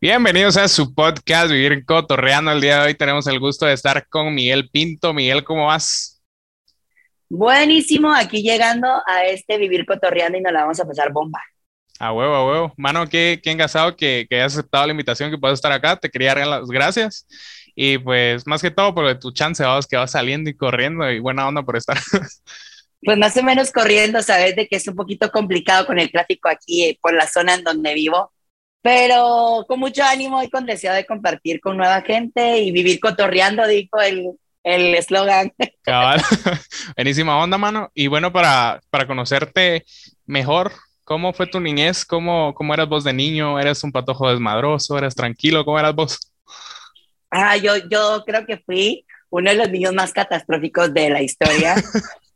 Bienvenidos a su podcast Vivir Cotorreando. El día de hoy tenemos el gusto de estar con Miguel Pinto. Miguel, ¿cómo vas? Buenísimo, aquí llegando a este Vivir Cotorreando y nos la vamos a pasar bomba. A huevo, a huevo. Mano, qué, qué engasado que, que hayas aceptado la invitación, que puedas estar acá. Te quería dar las gracias. Y pues, más que todo, por tu chance, vamos, que vas saliendo y corriendo y buena onda por estar. Pues más o menos corriendo, sabes de que es un poquito complicado con el tráfico aquí eh, por la zona en donde vivo pero con mucho ánimo y con deseo de compartir con nueva gente y vivir cotorreando, dijo el eslogan. Cabal, buenísima onda, mano. Y bueno, para, para conocerte mejor, ¿cómo fue tu niñez? ¿Cómo, ¿Cómo eras vos de niño? ¿Eres un patojo desmadroso? ¿Eres tranquilo? ¿Cómo eras vos? Ah, yo, yo creo que fui uno de los niños más catastróficos de la historia.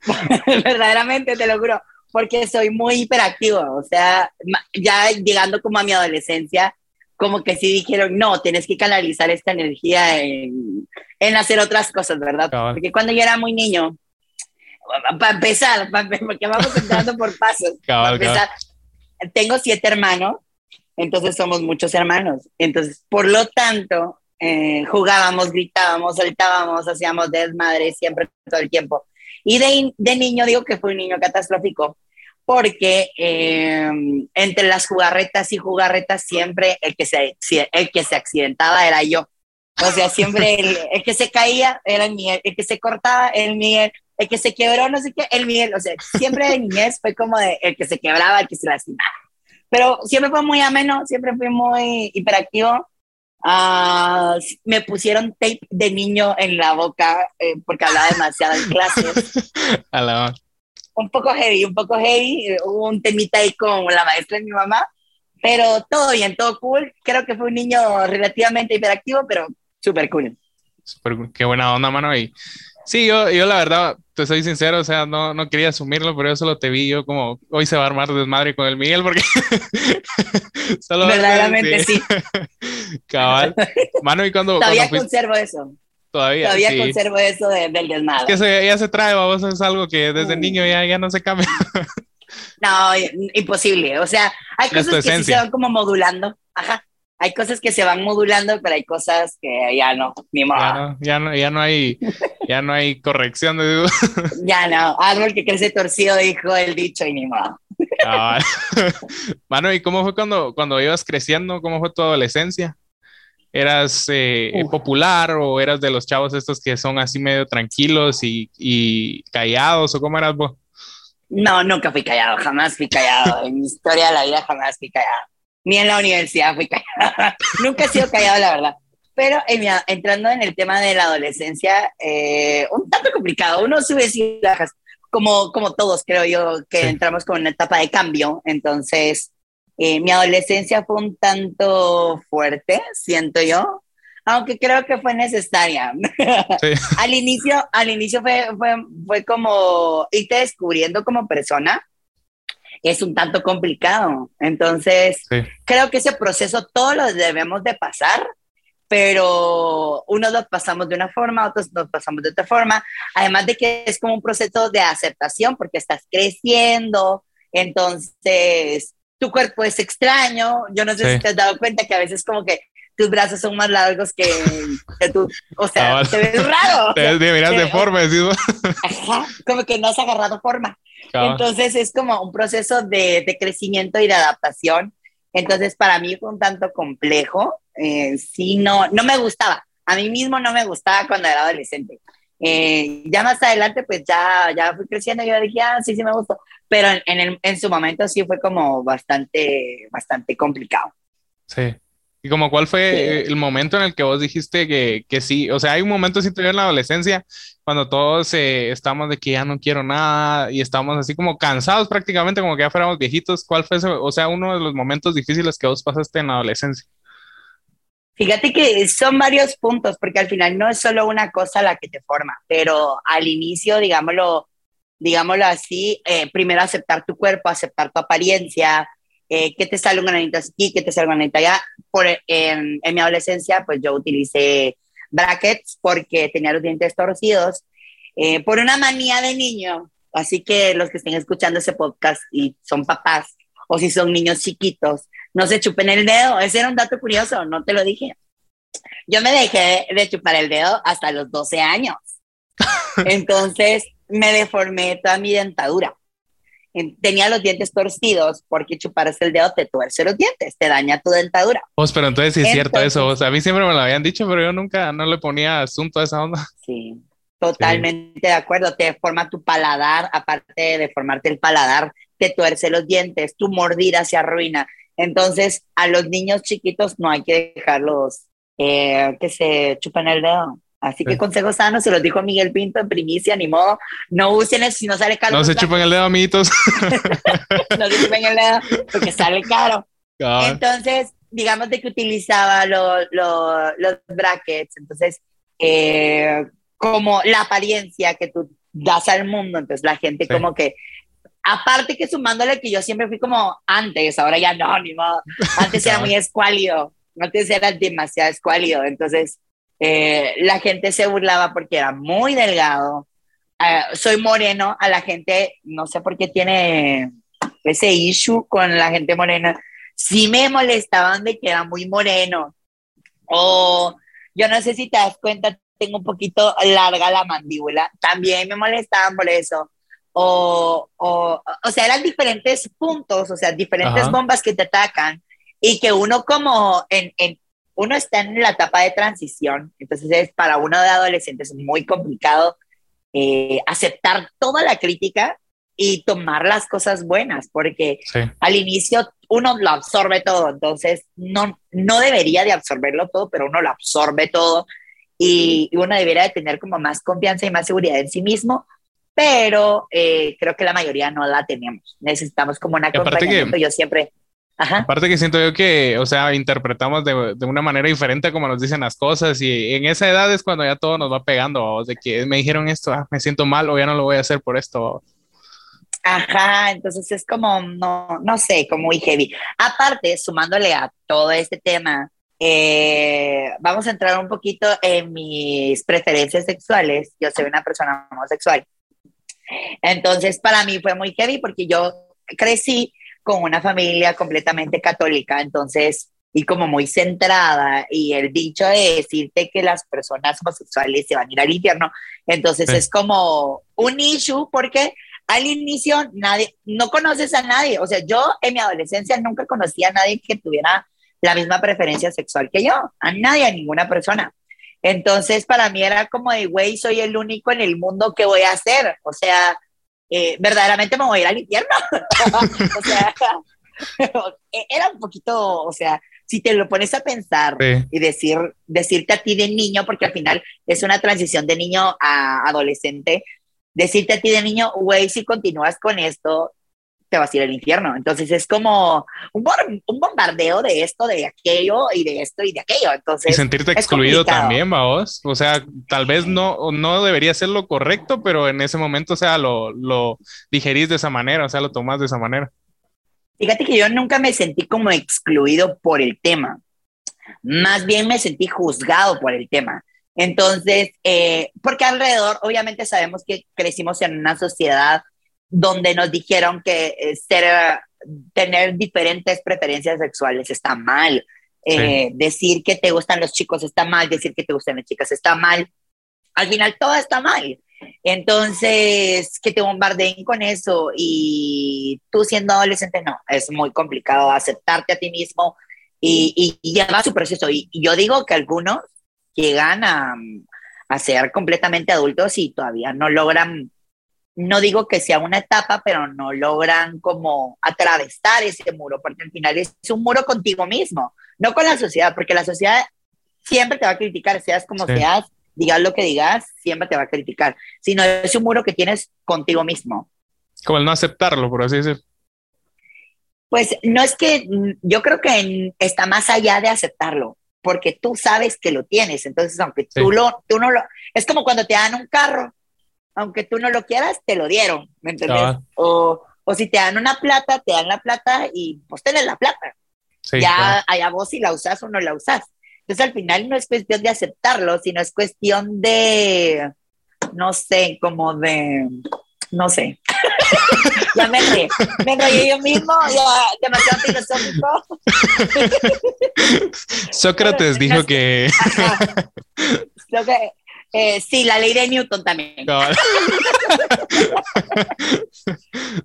Verdaderamente, te lo juro porque soy muy hiperactivo, o sea, ya llegando como a mi adolescencia, como que sí dijeron, no, tienes que canalizar esta energía en, en hacer otras cosas, ¿verdad? Porque cuando yo era muy niño, para empezar, porque vamos entrando por pasos, para empezar, tengo siete hermanos, entonces somos muchos hermanos, entonces, por lo tanto, eh, jugábamos, gritábamos, saltábamos, hacíamos desmadre siempre, todo el tiempo. Y de, de, niño digo que fue un niño catastrófico porque eh, entre las jugarretas y jugarretas siempre el que, se, el que se accidentaba era yo. O sea, siempre el, que se caía era el Miguel, el que se cortaba el Miguel, el que se quebró, no sé qué, el Miguel. O sea, siempre de niñez fue como de el que se quebraba, el que se lastimaba. Pero siempre fue muy ameno, siempre fui muy hiperactivo. Uh, me pusieron tape de niño en la boca eh, porque hablaba demasiado en clases. un poco heavy, un poco heavy. Hubo un temita ahí con la maestra de mi mamá, pero todo bien, todo cool. Creo que fue un niño relativamente hiperactivo, pero súper cool. Super, qué buena onda, mano. Y sí, yo, yo la verdad, te soy sincero, o sea, no, no quería asumirlo, pero yo solo te vi, yo como, hoy se va a armar desmadre con el Miguel, porque... solo Verdaderamente sí. Cabal. Mano, y cuando... Todavía conservo eso. Todavía, Todavía conservo eso del desmadre. Es que ya se trae, vamos, es algo que desde mm. niño ya, ya no se cambia. no, imposible. O sea, hay cosas que se van como modulando. Ajá. Hay cosas que se van modulando, pero hay cosas que ya no, ni modo. Ya no, ya no, ya no hay, ya no hay corrección de Ya no, árbol que crece torcido, dijo el dicho, y ni modo. Ah, Mano, ¿y cómo fue cuando, cuando ibas creciendo? ¿Cómo fue tu adolescencia? ¿Eras eh, popular o eras de los chavos estos que son así medio tranquilos y, callados o cómo eras vos? No, nunca fui callado, jamás fui callado. en mi historia de la vida jamás fui callado. Ni en la universidad fui callado. nunca he sido callado, la verdad. Pero entrando en el tema de la adolescencia, eh, un tanto complicado. Uno sube y bajas, como, como todos creo yo, que entramos con una etapa de cambio. Entonces, eh, mi adolescencia fue un tanto fuerte, siento yo, aunque creo que fue necesaria. al inicio, al inicio fue, fue, fue como irte descubriendo como persona. Es un tanto complicado. Entonces, creo que ese proceso todos lo debemos de pasar, pero unos lo pasamos de una forma, otros lo pasamos de otra forma. Además de que es como un proceso de aceptación porque estás creciendo. Entonces, tu cuerpo es extraño. Yo no sé si te has dado cuenta que a veces como que tus brazos son más largos que, que tú, o sea, te ves raro. Te ves miras de forma, Ajá, como que no has agarrado forma. Entonces es como un proceso de, de, crecimiento y de adaptación. Entonces para mí fue un tanto complejo. Eh, sí, no, no me gustaba. A mí mismo no me gustaba cuando era adolescente. Eh, ya más adelante, pues ya, ya fui creciendo y yo dije, ah, sí, sí me gustó. Pero en, en, en su momento sí fue como bastante, bastante complicado. Sí. ¿Y como cuál fue el momento en el que vos dijiste que, que sí? O sea, hay un momento, sí, todavía en la adolescencia, cuando todos eh, estamos de que ya no quiero nada y estamos así como cansados prácticamente, como que ya fuéramos viejitos. ¿Cuál fue, o sea, uno de los momentos difíciles que vos pasaste en la adolescencia? Fíjate que son varios puntos, porque al final no es solo una cosa la que te forma, pero al inicio, digámoslo, digámoslo así, eh, primero aceptar tu cuerpo, aceptar tu apariencia, eh, que te sale un granito aquí, que te sale un granito allá. Por, en, mi adolescencia, pues yo utilicé brackets porque tenía los dientes torcidos, eh, por una manía de niño. Así que los que estén escuchando ese podcast y son papás, o si son niños chiquitos, no se chupen el dedo. Ese era un dato curioso, no te lo dije. Yo me dejé de chupar el dedo hasta los 12 años. Entonces me deformé toda mi dentadura. Tenía los dientes torcidos porque chuparse el dedo te tuerce los dientes, te daña tu dentadura. Pues, pero entonces sí es cierto eso. O sea, a mí siempre me lo habían dicho, pero yo nunca no le ponía asunto a esa onda. Sí, totalmente de acuerdo. Te deforma tu paladar, aparte de deformarte el paladar, te tuerce los dientes, tu mordida se arruina. Entonces, a los niños chiquitos no hay que dejarlos eh, que se chupen el dedo. Así que consejos sanos, se los dijo Miguel Pinto en primicia, ni modo, no usen eso si no sale caro. No se chupen el dedo, amiguitos. no se chupen el dedo porque sale caro. Entonces, digamos de que utilizaba los brackets, entonces, eh, como la apariencia que tú das al mundo, entonces la gente como que, aparte que sumándole que yo siempre fui como antes, ahora ya no, ni modo, antes era muy escuálido, antes era demasiado escuálido, entonces eh, la gente se burlaba porque era muy delgado. Uh, soy moreno, a la gente, no sé por qué tiene ese issue con la gente morena. Sí me molestaban de que era muy moreno. O yo no sé si te das cuenta, tengo un poquito larga la mandíbula. También me molestaban por eso. O, o, o sea, eran diferentes puntos, o sea, diferentes bombas que te atacan y que uno como en, en, uno está en la etapa de transición, entonces es para uno de adolescentes muy complicado eh, aceptar toda la crítica y tomar las cosas buenas, porque al inicio uno lo absorbe todo, entonces no, no debería de absorberlo todo, pero uno lo absorbe todo y, uno debería de tener como más confianza y más seguridad en sí mismo, pero eh, creo que la mayoría no la tenemos. Necesitamos como una acompañamiento. Yo siempre Aparte que siento yo que, o sea, interpretamos de, de, una manera diferente como nos dicen las cosas y en esa edad es cuando ya todo nos va pegando, de que me dijeron esto, ah, me siento mal o ya no lo voy a hacer por esto. Ajá, entonces es como, no, no sé, como muy heavy. Aparte, sumándole a todo este tema, eh, vamos a entrar un poquito en mis preferencias sexuales. Yo soy una persona homosexual. Entonces, para mí fue muy heavy porque yo crecí con una familia completamente católica, entonces, y como muy centrada, y el dicho de decirte que las personas homosexuales se van a ir al infierno, entonces es como un issue porque al inicio nadie, no conoces a nadie, o sea, yo en mi adolescencia nunca conocí a nadie que tuviera la misma preferencia sexual que yo, a nadie, a ninguna persona. Entonces, para mí era como de, güey, soy el único en el mundo que voy a hacer. O sea, eh, verdaderamente me voy a ir al infierno. o sea, era un poquito, o sea, si te lo pones a pensar y decir, decirte a ti de niño, porque al final es una transición de niño a adolescente, decirte a ti de niño, güey, si continúas con esto, te vas a ir al infierno. Entonces es como un, un, bombardeo de esto, de aquello y de esto y de aquello. Entonces, y sentirte excluido también, vos. O sea, tal vez no, no debería ser lo correcto, pero en ese momento, o sea, lo, lo digerís de esa manera, o sea, lo tomás de esa manera. Fíjate que yo nunca me sentí como excluido por el tema. Más bien me sentí juzgado por el tema. Entonces, eh, porque alrededor, obviamente sabemos que crecimos en una sociedad donde nos dijeron que eh, ser, tener diferentes preferencias sexuales está mal. Eh, decir que te gustan los chicos está mal, decir que te gustan las chicas está mal. Al final todo está mal. Entonces, que te bombardeen con eso y tú siendo adolescente, no, es muy complicado aceptarte a ti mismo y, y, lleva su proceso. Y, yo digo que algunos llegan a, a ser completamente adultos y todavía no logran no digo que sea una etapa, pero no logran como atravesar ese muro, porque al final es un muro contigo mismo, no con la sociedad, porque la sociedad siempre te va a criticar, seas como seas, digas lo que digas, siempre te va a criticar, sino es un muro que tienes contigo mismo. Como el no aceptarlo, por así decirlo. Pues no es que yo creo que está más allá de aceptarlo, porque tú sabes que lo tienes, entonces aunque tú lo, tú no lo, es como cuando te dan un carro, aunque tú no lo quieras, te lo dieron, ¿me entiendes? O, o, si te dan una plata, te dan la plata y pues tenés la plata. ya allá vos si la usas o no la usas. Entonces al final no es cuestión de aceptarlo, sino es cuestión de, no sé, como de, no sé. ya me enredé, me yo mismo, ya demasiado filosófico. Sócrates dijo que... Eh, sí, la ley de Newton también.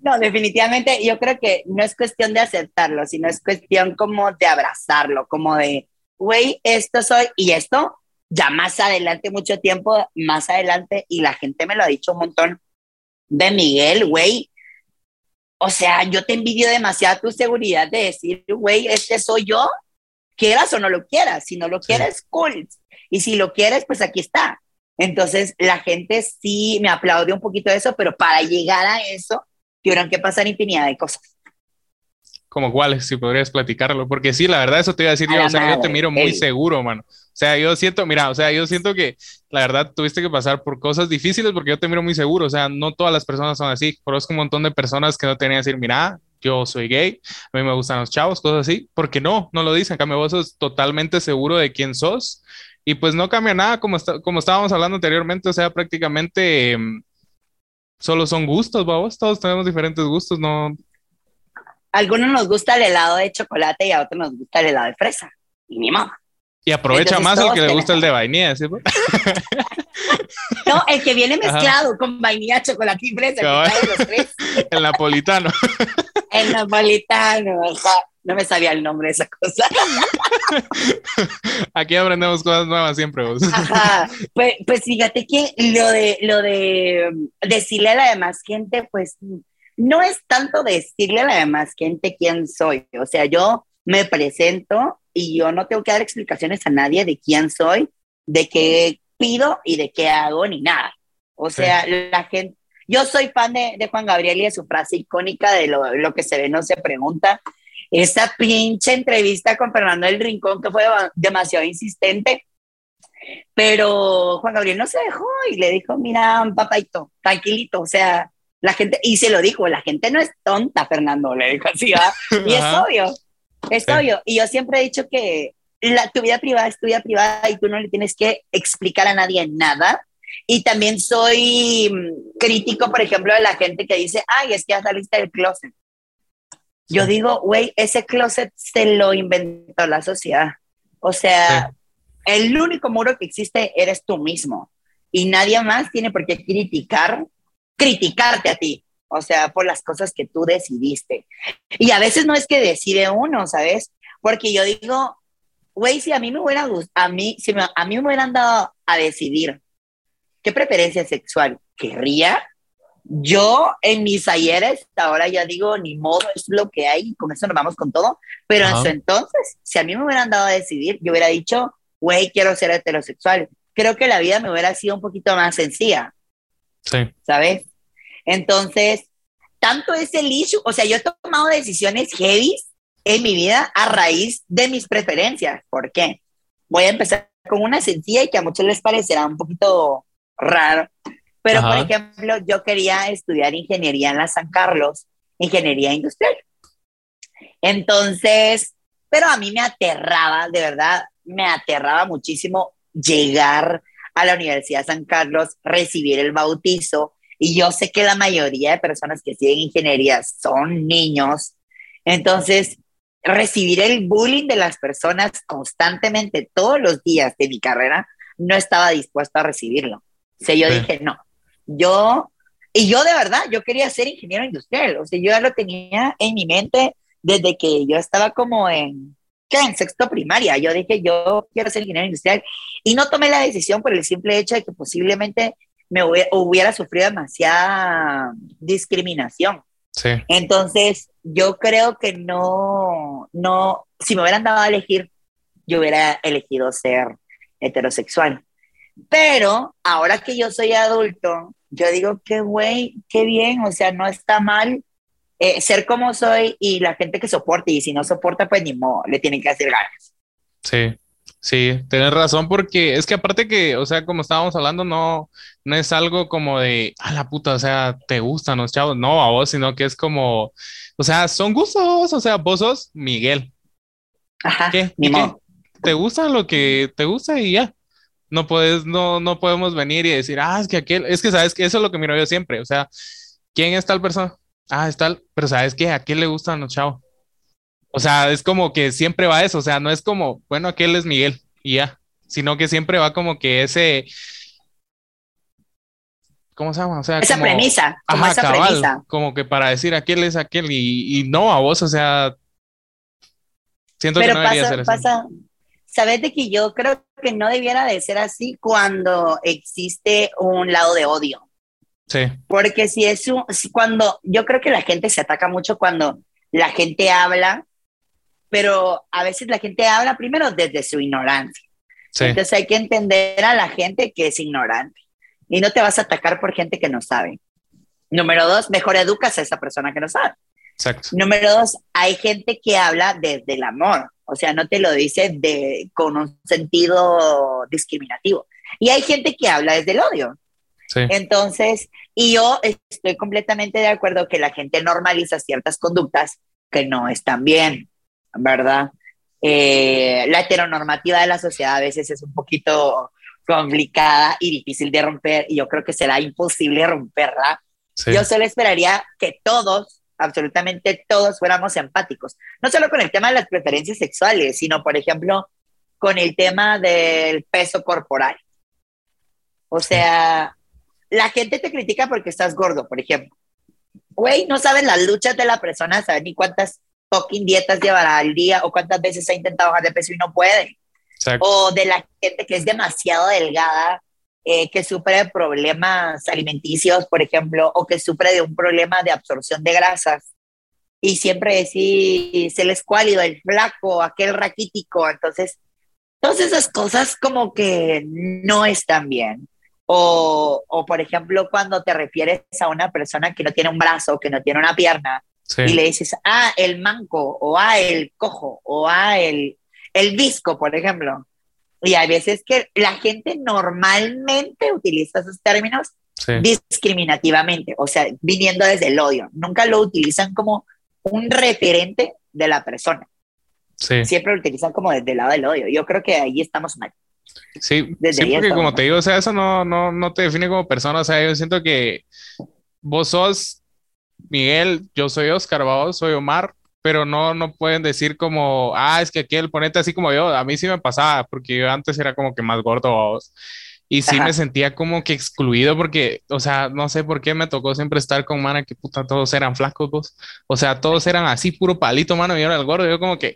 No. definitivamente yo creo que no es cuestión de aceptarlo, sino es cuestión como de abrazarlo, como de, güey, esto soy y esto ya más adelante, mucho tiempo más adelante, y la gente me lo ha dicho un montón de Miguel, güey. O sea, yo te envidio demasiado tu seguridad de decir, güey, este soy yo, quieras o no lo quieras. Si no lo quieres, cool. Y si lo quieres, pues aquí está. Entonces, la gente sí me aplaude un poquito de eso, pero para llegar a eso, tuvieron que pasar infinidad de cosas. ¿Como cuáles? Si podrías platicarlo. Porque sí, la verdad, eso te iba a decir yo. O sea, yo te miro muy seguro, mano. O sea, yo siento, mira, o sea, yo siento que la verdad tuviste que pasar por cosas difíciles porque yo te miro muy seguro. O sea, no todas las personas son así. Conozco un montón de personas que no tenían que decir, mira, yo soy gay, a mí me gustan los chavos, cosas así. Porque no, no lo dicen. En cambio, vos sos totalmente seguro de quién sos. Y pues no cambia nada, como, como estábamos hablando anteriormente. O sea, prácticamente em, solo son gustos, vamos. Todos tenemos diferentes gustos, no. A algunos nos gusta el helado de chocolate y a otros nos gusta el helado de fresa. Y mi mamá. Y aprovecha más el que le gusta el de vainilla, ¿sí? no, el que viene mezclado con vainilla, chocolate y fresa. el napolitano. el napolitano, no me sabía el nombre de esa cosa. Aquí aprendemos cosas nuevas siempre. Vos. Ajá. Pues, pues, fíjate que lo de, lo de decirle a la demás gente, pues no es tanto decirle a la demás gente quién soy. O sea, yo me presento y yo no tengo que dar explicaciones a nadie de quién soy, de qué pido y de qué hago ni nada. O sea, la gente, yo soy fan de, de, Juan Gabriel y de su frase icónica de lo, lo, que se ve no se pregunta. Esa pinche entrevista con Fernando del Rincón que fue demasiado insistente, pero Juan Gabriel no se dejó y le dijo, mira, papaito, tranquilito, o sea, la gente, y se lo dijo, la gente no es tonta, Fernando, le dijo así, y es obvio, es obvio. Y yo siempre he dicho que la, tu vida privada es tu vida privada y tú no le tienes que explicar a nadie nada. Y también soy mm, crítico, por ejemplo, de la gente que dice, ay, es que ya saliste del closet. Yo digo, güey, ese closet se lo inventó la sociedad. O sea, el único muro que existe eres tú mismo. Y nadie más tiene por qué criticar, criticarte a ti o sea, por las cosas que tú decidiste. Y a veces no es que decide uno, ¿sabes? Porque yo digo, güey, si a mí me hubiera a mí, si a mí me hubieran dado a decidir qué preferencia sexual querría, yo en mis ayeres, ahora ya digo, ni modo, es lo que hay, con eso nos vamos con todo, pero en su entonces, si a mí me hubieran dado a decidir, yo hubiera dicho, güey, quiero ser heterosexual. Creo que la vida me hubiera sido un poquito más sencilla. Sí. ¿Sabes? Entonces, tanto es el issue, o sea, yo he tomado decisiones heavy en mi vida a raíz de mis preferencias. ¿Por qué? Voy a empezar con una sencilla y que a muchos les parecerá un poquito raro, pero por ejemplo, yo quería estudiar ingeniería en la San Carlos, ingeniería industrial. Entonces, pero a mí me aterraba, de verdad, me aterraba muchísimo llegar a la Universidad de San Carlos, recibir el bautizo, y yo sé que la mayoría de personas que siguen ingeniería son niños. Entonces, recibir el bullying de las personas constantemente todos los días de mi carrera, no estaba dispuesto a recibirlo. O sea, yo dije, no, yo, y yo de verdad, yo quería ser ingeniero industrial. O sea, yo ya lo tenía en mi mente desde que yo estaba como en, ¿qué? En sexto primaria. Yo dije, yo quiero ser ingeniero industrial. Y no tomé la decisión por el simple hecho de que posiblemente me hubiera, sufrido demasiada discriminación. Sí. Entonces, yo creo que no, no, si me hubieran dado a elegir, yo hubiera elegido ser heterosexual. Pero ahora que yo soy adulto, yo digo, qué güey, qué bien, o sea, no está mal eh, ser como soy y la gente que soporte, y si no soporta, pues ni modo, le tienen que hacer ganas. Sí. Sí, tienes razón porque es que aparte que, o sea, como estábamos hablando, no, no es algo como de, a la puta, o sea, te gustan los chavos, no a vos, sino que es como, o sea, son gustos, o sea, vos sos Miguel. Ajá, ¿Qué? ¿Te gusta lo que te gusta y ya? No puedes, no, no podemos venir y decir, ah, es que aquel, es que sabes que eso es lo que miro yo siempre, o sea, ¿quién es tal persona? ah, está, pero ¿sabes qué? ¿A quién le gustan los chavos? O sea, es como que siempre va eso, o sea, no es como, bueno, aquel es Miguel y ya, sino que siempre va como que ese, ¿cómo se llama? O sea, esa premisa, como esa premisa. Como que para decir aquel es aquel y, y, no a vos, o sea, siento que no pasa, debería ser así. Pasa, sabes de que yo creo que no debiera de ser así cuando existe un lado de odio. Sí. Porque si es un, cuando, yo creo que la gente se ataca mucho cuando la gente habla, pero a veces la gente habla primero desde su ignorancia. Sí. Entonces hay que entender a la gente que es ignorante y no te vas a atacar por gente que no sabe. Número dos, mejor educas a esa persona que no sabe. Exacto. Número dos, hay gente que habla desde el amor, o sea, no te lo dice de, con un sentido discriminativo. Y hay gente que habla desde el odio. Sí. Entonces, y yo estoy completamente de acuerdo que la gente normaliza ciertas conductas que no están bien, ¿verdad? Eh, la heteronormativa de la sociedad a veces es un poquito complicada y difícil de romper y yo creo que será imposible romperla. Sí. Yo solo esperaría que todos, absolutamente todos, fuéramos empáticos, no solo con el tema de las preferencias sexuales, sino, por ejemplo, con el tema del peso corporal. O sea, la gente te critica porque estás gordo, por ejemplo. Güey, no sabes las luchas de la persona, sabes ni cuántas fucking dietas llevará al día o cuántas veces ha intentado bajar de peso y no puede. Exacto. O de la gente que es demasiado delgada, eh, que sufre de problemas alimenticios, por ejemplo, o que sufre de un problema de absorción de grasas. Y siempre decís, el escuálido, el flaco, aquel raquítico. Entonces, todas esas cosas como que no están bien. O, o, por ejemplo, cuando te refieres a una persona que no tiene un brazo, que no tiene una pierna, Sí. y le dices, ah, el manco, o ah, el cojo, o ah, el, el visco, por ejemplo. Y hay veces que la gente normalmente utiliza esos términos Sí. discriminativamente, o sea, viniendo desde el odio. Nunca lo utilizan como un referente de la persona. Sí. Siempre lo utilizan como desde el lado del odio. Yo creo que ahí estamos mal. Sí, Desde sí, porque como mal. te digo, o sea, eso no, no, no te define como persona, o sea, yo siento que vos sos Miguel, yo soy Oscar, vos soy Omar, pero no, no pueden decir como, ah, es que aquel ponete así como yo, a mí sí me pasaba, porque yo antes era como que más gordo, vos, y sí Ajá. me sentía como que excluido, porque, o sea, no sé por qué me tocó siempre estar con mana que puta, todos eran flacos, vos, o sea, todos eran así, puro palito, mano, y yo era el gordo, yo como que,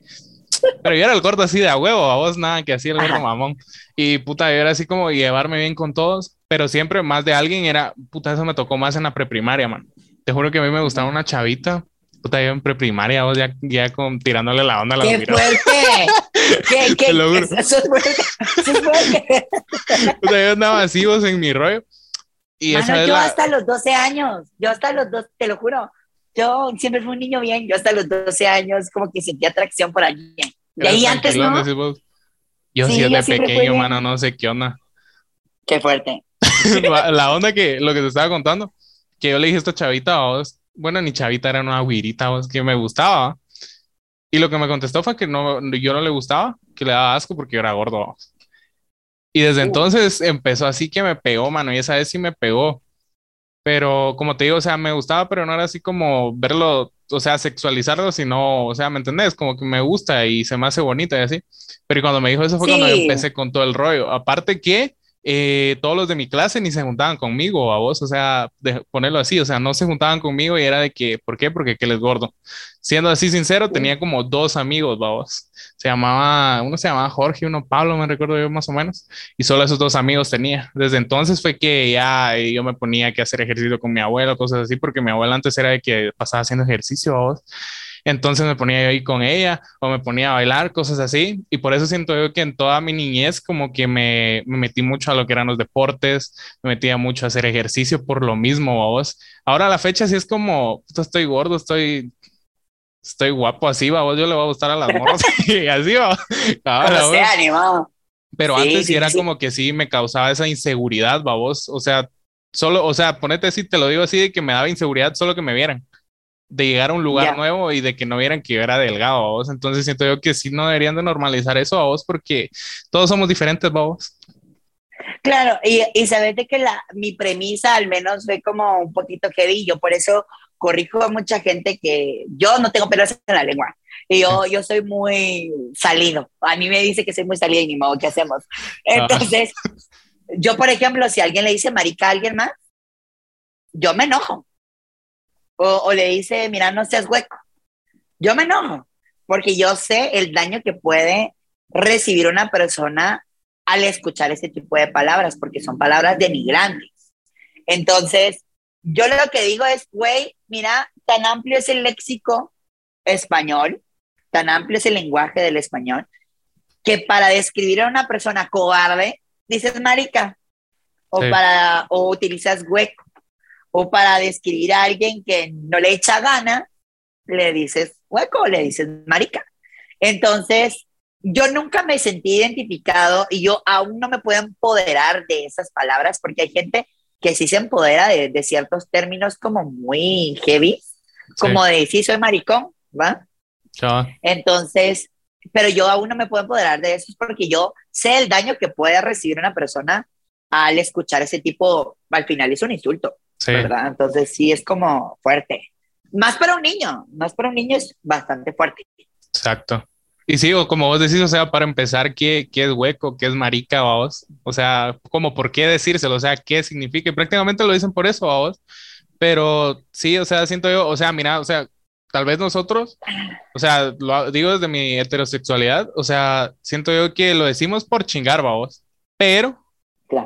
pero yo era el gordo así de a huevo, a vos nada que así el gordo Ajá. mamón. Y puta, yo era así como llevarme bien con todos, pero siempre más de alguien era, puta, eso me tocó más en la preprimaria, man. Te juro que a mí me gustaba una chavita, puta, yo en preprimaria, vos ya, ya con, tirándole la onda a la ¡Qué mirada. fuerte! ¿Qué, qué, lo juro. Eso es fuerte. Eso es fuerte. Puta, yo andaba así, vos en mi rollo. Y Mano, esa yo la- hasta los 12 años, yo hasta los dos, te lo juro, yo siempre fui un niño bien, yo hasta los 12 años como que sentía atracción por alguien. De ahí antes no. Yo Sí, sí, desde pequeño, mano, no sé qué onda. Qué fuerte. la, la onda que, lo que te estaba contando, que yo le dije a esta chavita, vos, bueno, ni chavita, era una güirita, vos, que me gustaba. Y lo que me contestó fue que no, yo no le gustaba, que le daba asco porque yo era gordo. Y desde Uh. entonces empezó así que me pegó, mano, y esa vez sí me pegó. Pero como te digo, o sea, me gustaba, pero no era así como verlo, o sea, sexualizarlo, sino, o sea, ¿me entendés? Como que me gusta y se me hace bonita y así. Pero cuando me dijo eso fue cuando yo empecé con todo el rollo. Aparte que eh, todos los de mi clase ni se juntaban conmigo, a vos, o sea, de ponerlo así, o sea, no se juntaban conmigo y era de que, ¿por qué? Porque aquel es gordo. Siendo así sincero, tenía como dos amigos, vamos. Se llamaba, uno se llamaba Jorge, uno Pablo, me recuerdo yo más o menos, y solo esos dos amigos tenía. Desde entonces fue que ya eh, yo me ponía que hacer ejercicio con mi abuelo, cosas así, porque mi abuela antes era de que pasaba haciendo ejercicio, vos. Entonces me ponía yo ahí con ella o me ponía a bailar, cosas así. Y por eso siento yo que en toda mi niñez como que me, me metí mucho a lo que eran los deportes, me metía mucho a hacer ejercicio por lo mismo, vos. Ahora a la fecha sí es como, estoy gordo, estoy, estoy guapo así, vos, yo le voy a gustar a las morras y así, va. Ahora, Como sea, animado. pero Sí, antes sí era sí. como que sí me causaba esa inseguridad, babos. O sea, solo, o sea, ponete así, te lo digo así, de que me daba inseguridad solo que me vieran. De llegar a un lugar Ya. nuevo y de que no vieran que yo era delgado, babos. Entonces siento yo que sí no deberían de normalizar eso, babos, porque todos somos diferentes, babos. Claro, y, y sabes de que la, mi premisa al menos fue como un poquito heavy, yo por eso corrijo a mucha gente que yo no tengo pelos en la lengua. Y yo, yo soy muy salido. A mí me dice que soy muy salido y ni modo, ¿qué hacemos? Ah. Entonces, yo, por ejemplo, si alguien le dice marica a alguien más, yo me enojo. O, o le dice, mira, no seas hueco. Yo me enojo, porque yo sé el daño que puede recibir una persona al escuchar ese tipo de palabras, porque son palabras denigrantes. Entonces, yo lo que digo es, güey, mira, tan amplio es el léxico español, tan amplio es el lenguaje del español, que para describir a una persona cobarde, dices marica, o, para, o utilizas hueco, o para describir a alguien que no le echa gana, le dices hueco le dices marica. Entonces, yo nunca me sentí identificado y yo aún no me puedo empoderar de esas palabras porque hay gente que sí se empodera de, ciertos términos como muy heavy, como de sí soy maricón, ¿va? Entonces, pero yo aún no me puedo empoderar de eso porque yo sé el daño que puede recibir una persona al escuchar ese tipo, al final es un insulto, ¿verdad? Entonces sí es como fuerte. Más para un niño, más para un niño es bastante fuerte. Exacto. Y sí, como vos decís, o sea, para empezar, ¿qué, qué es hueco? ¿Qué es marica, vos? O sea, como por qué decírselo, o sea, ¿qué significa? Y prácticamente lo dicen por eso, vos. Pero sí, o sea, siento yo, o sea, mira, o sea, tal vez nosotros, o sea, lo digo desde mi heterosexualidad, o sea, siento yo que lo decimos por chingar, vos. Pero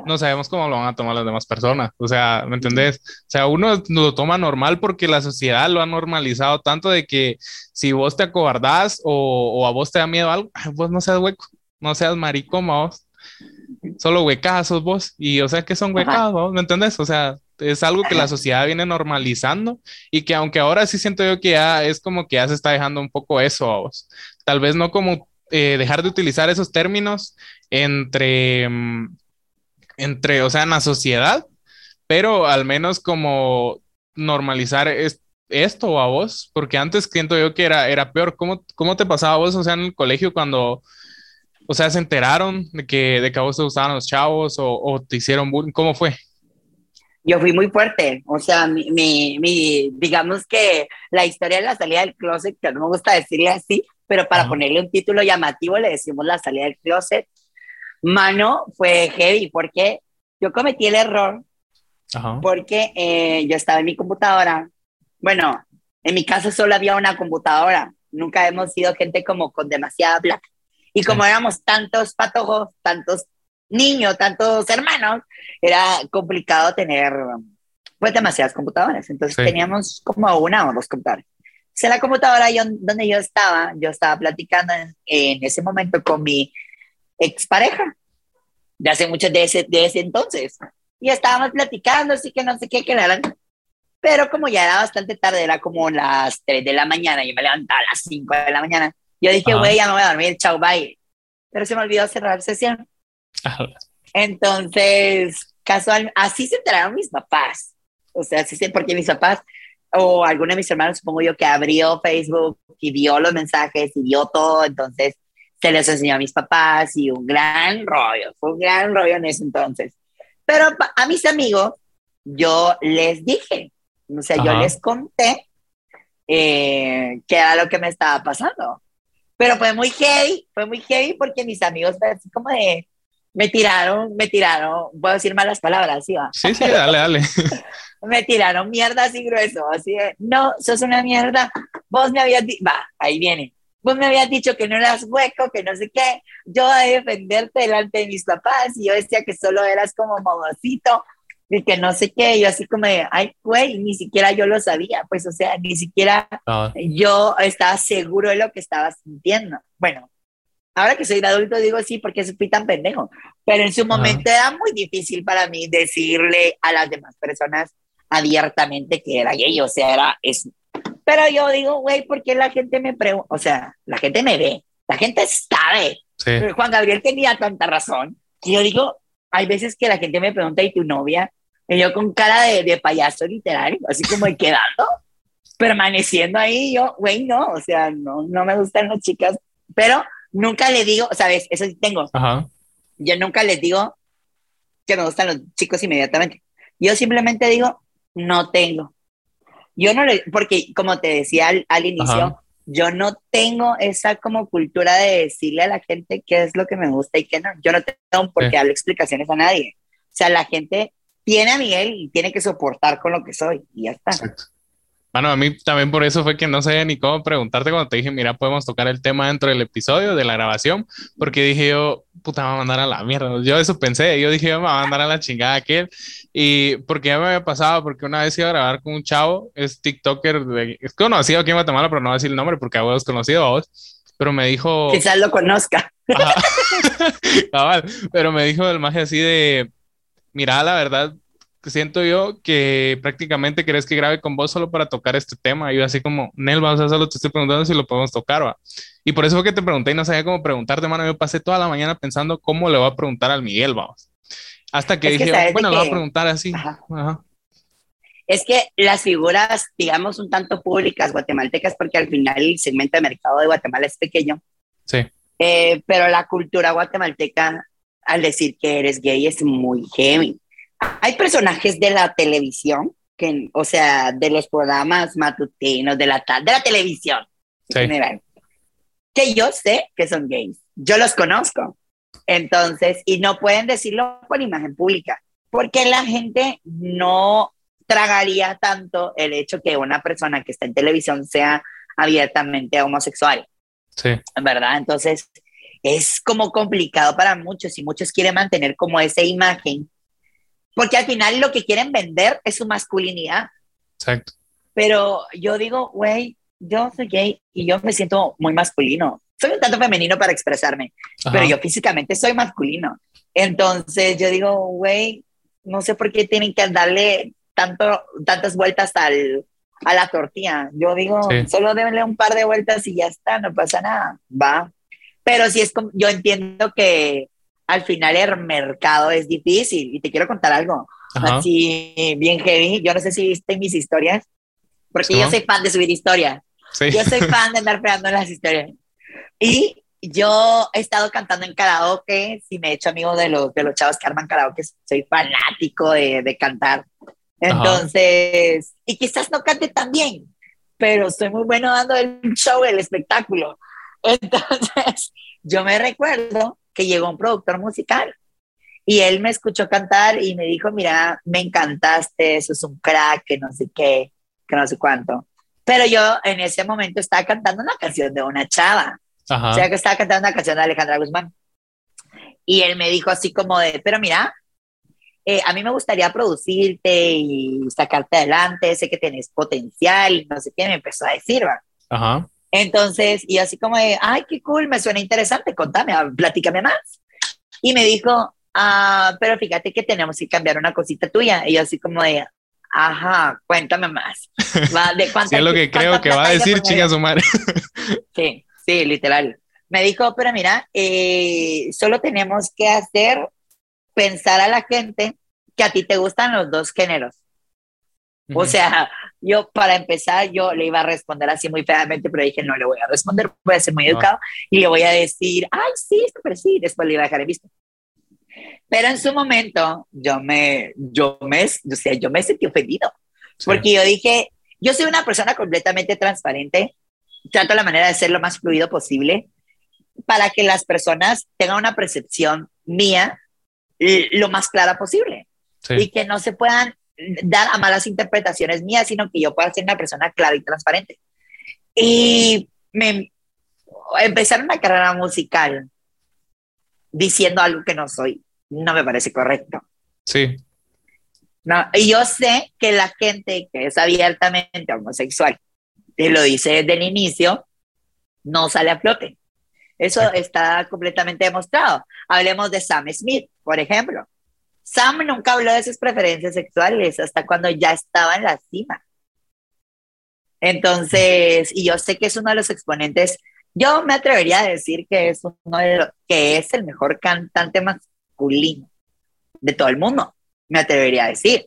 no sabemos cómo lo van a tomar las demás personas. O sea, ¿me entendés? O sea, uno lo toma normal porque la sociedad lo ha normalizado tanto de que si vos te acobardás o, a vos te da miedo algo, vos no seas hueco, no seas marico, vos. Solo huecas sos vos. Y o sea, que son huecas, vos? ¿Me entendés? O sea, es algo que la sociedad viene normalizando y que aunque ahora sí siento yo que ya es como que ya se está dejando un poco eso a vos. Tal vez no como eh, dejar de utilizar esos términos entre... Mm, entre, o sea, en la sociedad, pero al menos como normalizar esto a vos, porque antes siento yo que era, era peor. ¿Cómo, ¿Cómo te pasaba a vos, o sea, en el colegio cuando, o sea, se enteraron de que, de que a vos te gustaban los chavos o, te hicieron bullying? ¿Cómo fue? Yo fui muy fuerte, o sea, mi, mi, digamos que la historia de la salida del closet, que no me gusta decirle así, pero para ponerle un título llamativo le decimos la salida del closet, mano fue heavy porque yo cometí el error porque eh, yo estaba en mi computadora. Bueno, en mi casa solo había una computadora. Nunca hemos sido gente como con demasiada plata. Y como éramos tantos patojos, tantos niños, tantos hermanos, era complicado tener pues demasiadas computadoras. Entonces teníamos como una o dos computadoras. en la computadora yo, donde yo estaba, yo estaba platicando en, en ese momento con mi expareja de hace mucho de ese, de ese entonces. Y estábamos platicando, así que no sé qué, que eran. Pero como ya era bastante tarde, era como las 3 de la mañana, yo me levantaba a las 5 de la mañana. Yo dije, güey, ya no voy a dormir, chao, bye. Pero se me olvidó cerrar sesión. Entonces, casual, así se enteraron mis papás. O sea, así se, porque mis papás o alguno de mis hermanos, supongo yo, que abrió Facebook y vio los mensajes y vio todo. Entonces, se les enseñó a mis papás y un gran rollo, fue un gran rollo en ese entonces. Pero a mis amigos yo les dije, o sea, yo les conté eh, qué era lo que me estaba pasando. Pero fue muy heavy, fue muy heavy porque mis amigos así como de, me tiraron, me tiraron, puedo decir malas palabras, ¿sí va? Sí, sí, dale, dale. me tiraron mierda así grueso, así de, no, sos una mierda, vos me habías va, ahí viene, vos me habías dicho que no eras hueco, que no sé qué, yo a defenderte delante de mis papás y yo decía que solo eras como modosito y que no sé qué, yo así como de, ay, güey, ni siquiera yo lo sabía, pues o sea, ni siquiera ah. yo estaba seguro de lo que estaba sintiendo. Bueno, ahora que soy de adulto digo sí, porque fui tan pendejo, pero en su momento era muy difícil para mí decirle a las demás personas abiertamente que era gay, o sea, era, es, pero yo digo, güey, ¿por qué la gente me pregunta? O sea, la gente me ve, la gente sabe. Juan Gabriel tenía tanta razón. Y yo digo, hay veces que la gente me pregunta, ¿y tu novia? Y yo con cara de, de payaso literario, así como quedando, permaneciendo ahí, yo, güey, no, o sea, no, no me gustan las chicas, pero nunca le digo, ¿sabes? Eso sí tengo. Yo nunca les digo que me gustan los chicos inmediatamente. Yo simplemente digo, no tengo. Yo no le, porque como te decía al, al inicio, yo no tengo esa como cultura de decirle a la gente qué es lo que me gusta y qué no. Yo no tengo por qué darle explicaciones a nadie. O sea, la gente tiene a Miguel y tiene que soportar con lo que soy y ya está. Exacto. Bueno, a mí también por eso fue que no sabía ni cómo preguntarte cuando te dije, mira, podemos tocar el tema dentro del episodio de la grabación, porque dije yo, puta, me va a mandar a la mierda. Yo eso pensé, yo dije, me va a mandar a la chingada aquel. Y porque ya me había pasado, porque una vez iba a grabar con un chavo, es TikToker, de, es conocido aquí en Guatemala, pero no voy a decir el nombre porque a vos conocido a vos, pero me dijo... Quizás lo conozca. pero me dijo el magia así de, mira, la verdad, siento yo que prácticamente querés que grabe con vos solo para tocar este tema. Y yo así como, Nelva, o sea, solo te estoy preguntando si lo podemos tocar, va. Y por eso fue que te pregunté y no sabía cómo preguntarte, mano. Yo pasé toda la mañana pensando cómo le voy a preguntar al Miguel, vamos. Hasta que dije, bueno, le voy a preguntar así. Es que las figuras, digamos, un tanto públicas guatemaltecas, porque al final el segmento de mercado de Guatemala es pequeño. Sí. Eh, pero la cultura guatemalteca, al decir que eres gay, es muy heavy hay personajes de la televisión, que, o sea, de los programas matutinos, de la, de la televisión, que yo sé que son gays. Yo los conozco. Entonces, y no pueden decirlo por imagen pública, porque la gente no tragaría tanto el hecho que una persona que está en televisión sea abiertamente homosexual. Sí. ¿Verdad? Entonces, es como complicado para muchos y muchos quieren mantener como esa imagen porque al final lo que quieren vender es su masculinidad. Exacto. Pero yo digo, güey, yo soy gay y yo me siento muy masculino. Soy un tanto femenino para expresarme, pero yo físicamente soy masculino. Entonces yo digo, güey, no sé por qué tienen que darle tanto, tantas vueltas al, a la tortilla. Yo digo, solo denle un par de vueltas y ya está, no pasa nada, va. Pero sí es como, yo entiendo que al final el mercado es difícil. Y te quiero contar algo, así bien heavy. Yo no sé si viste mis historias, porque yo soy fan de subir historias. Yo soy fan de andar pegando las historias. Y yo he estado cantando en karaoke, si me he hecho amigo de los, de los chavos que arman karaoke, soy fanático de, de cantar. Entonces, y quizás no cante tan bien, pero soy muy bueno dando el show, el espectáculo. Entonces, yo me recuerdo que llegó un productor musical y él me escuchó cantar y me dijo, mira, me encantaste, eso es un crack, que no sé qué, que no sé cuánto. Pero yo en ese momento estaba cantando una canción de una chava. O sea, que estaba cantando una canción de Alejandra Guzmán. Y él me dijo así como de, pero mira, eh, a mí me gustaría producirte y sacarte adelante, sé que tienes potencial, no sé qué, me empezó a decir, va. Ajá. Entonces, y así como de, ay, qué cool, me suena interesante, contame, platícame más. Y me dijo, ah, pero fíjate que tenemos que cambiar una cosita tuya. Y yo así como de, ajá, cuéntame más. ¿De cuánto, es lo que creo que va a decir, chinga su madre. sí, sí, literal. Me dijo, pero mira, eh, solo tenemos que hacer pensar a la gente que a ti te gustan los dos géneros. O sea, yo para empezar, yo le iba a responder así muy feamente, pero dije, no le voy a responder, voy a ser muy educado y le voy a decir, ay, sí, pero sí, después le iba a dejar en visto. Pero en su momento, yo me, yo me, o sea, yo me sentí ofendido, porque yo dije, yo soy una persona completamente transparente, trato la manera de ser lo más fluido posible para que las personas tengan una percepción mía lo más clara posible y que no se puedan dar a malas interpretaciones mías, sino que yo pueda ser una persona clara y transparente. Y me empezar una carrera musical diciendo algo que no soy, no me parece correcto. Sí. No, y yo sé que la gente que es abiertamente homosexual, y lo dice desde el inicio, no sale a flote. Eso está completamente demostrado. Hablemos de Sam Smith, por ejemplo. Sam nunca habló de sus preferencias sexuales hasta cuando ya estaba en la cima. Entonces, y yo sé que es uno de los exponentes, yo me atrevería a decir que es uno de los, que es el mejor cantante masculino de todo el mundo, me atrevería a decir.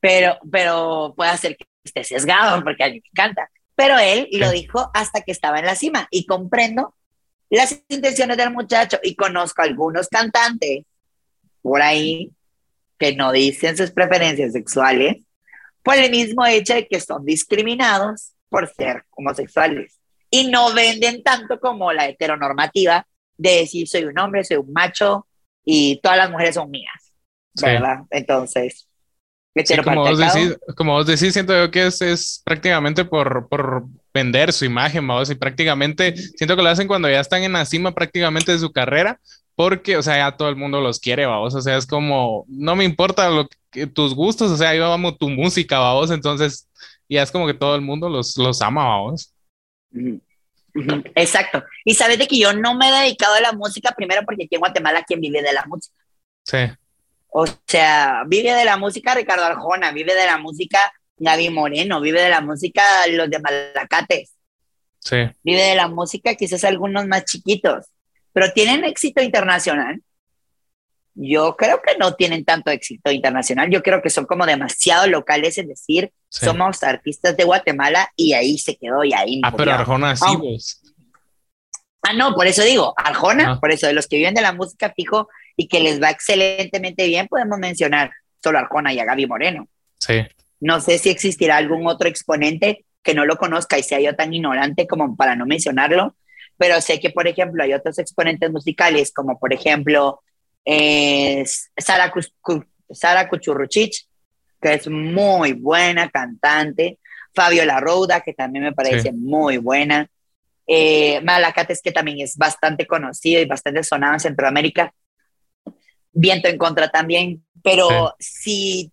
Pero, pero puede ser que esté sesgado porque a mí me encanta. Pero él lo dijo hasta que estaba en la cima y comprendo las intenciones del muchacho y conozco algunos cantantes por ahí que no dicen sus preferencias sexuales, por el mismo hecho de que son discriminados por ser homosexuales. Y no venden tanto como la heteronormativa de decir soy un hombre, soy un macho y todas las mujeres son mías, ¿verdad? Entonces, como, vos decís, como vos decís, siento yo que es, es prácticamente por, por vender su imagen, vamos, y prácticamente siento que lo hacen cuando ya están en la cima prácticamente de su carrera, porque, o sea, ya todo el mundo los quiere, vamos, o sea, es como, no me importa lo que, tus gustos, o sea, yo amo tu música, vamos, entonces ya es como que todo el mundo los, los ama, vamos. Exacto. Y sabes de que yo no me he dedicado a la música primero porque aquí en Guatemala quien vive de la música. Sí. O sea, vive de la música Ricardo Arjona, vive de la música Gaby Moreno, vive de la música los de Malacates. Sí. Vive de la música quizás algunos más chiquitos, pero tienen éxito internacional. Yo creo que no tienen tanto éxito internacional. Yo creo que son como demasiado locales, es decir, somos artistas de Guatemala y ahí se quedó y ahí. Ah, pero Arjona sí. Ah, no, por eso digo, Arjona, por eso de los que viven de la música fijo y que les va excelentemente bien, podemos mencionar solo a Arjona y a Gaby Moreno. Sí. No sé si existirá algún otro exponente que no lo conozca y sea yo tan ignorante como para no mencionarlo, pero sé que, por ejemplo, hay otros exponentes musicales, como por ejemplo eh, Sara, Sara Kuchurruchich, que es muy buena cantante, Fabio La Rouda, que también me parece muy buena, eh, Malacates, que también es bastante conocido y bastante sonado en Centroamérica, Viento en contra también, pero si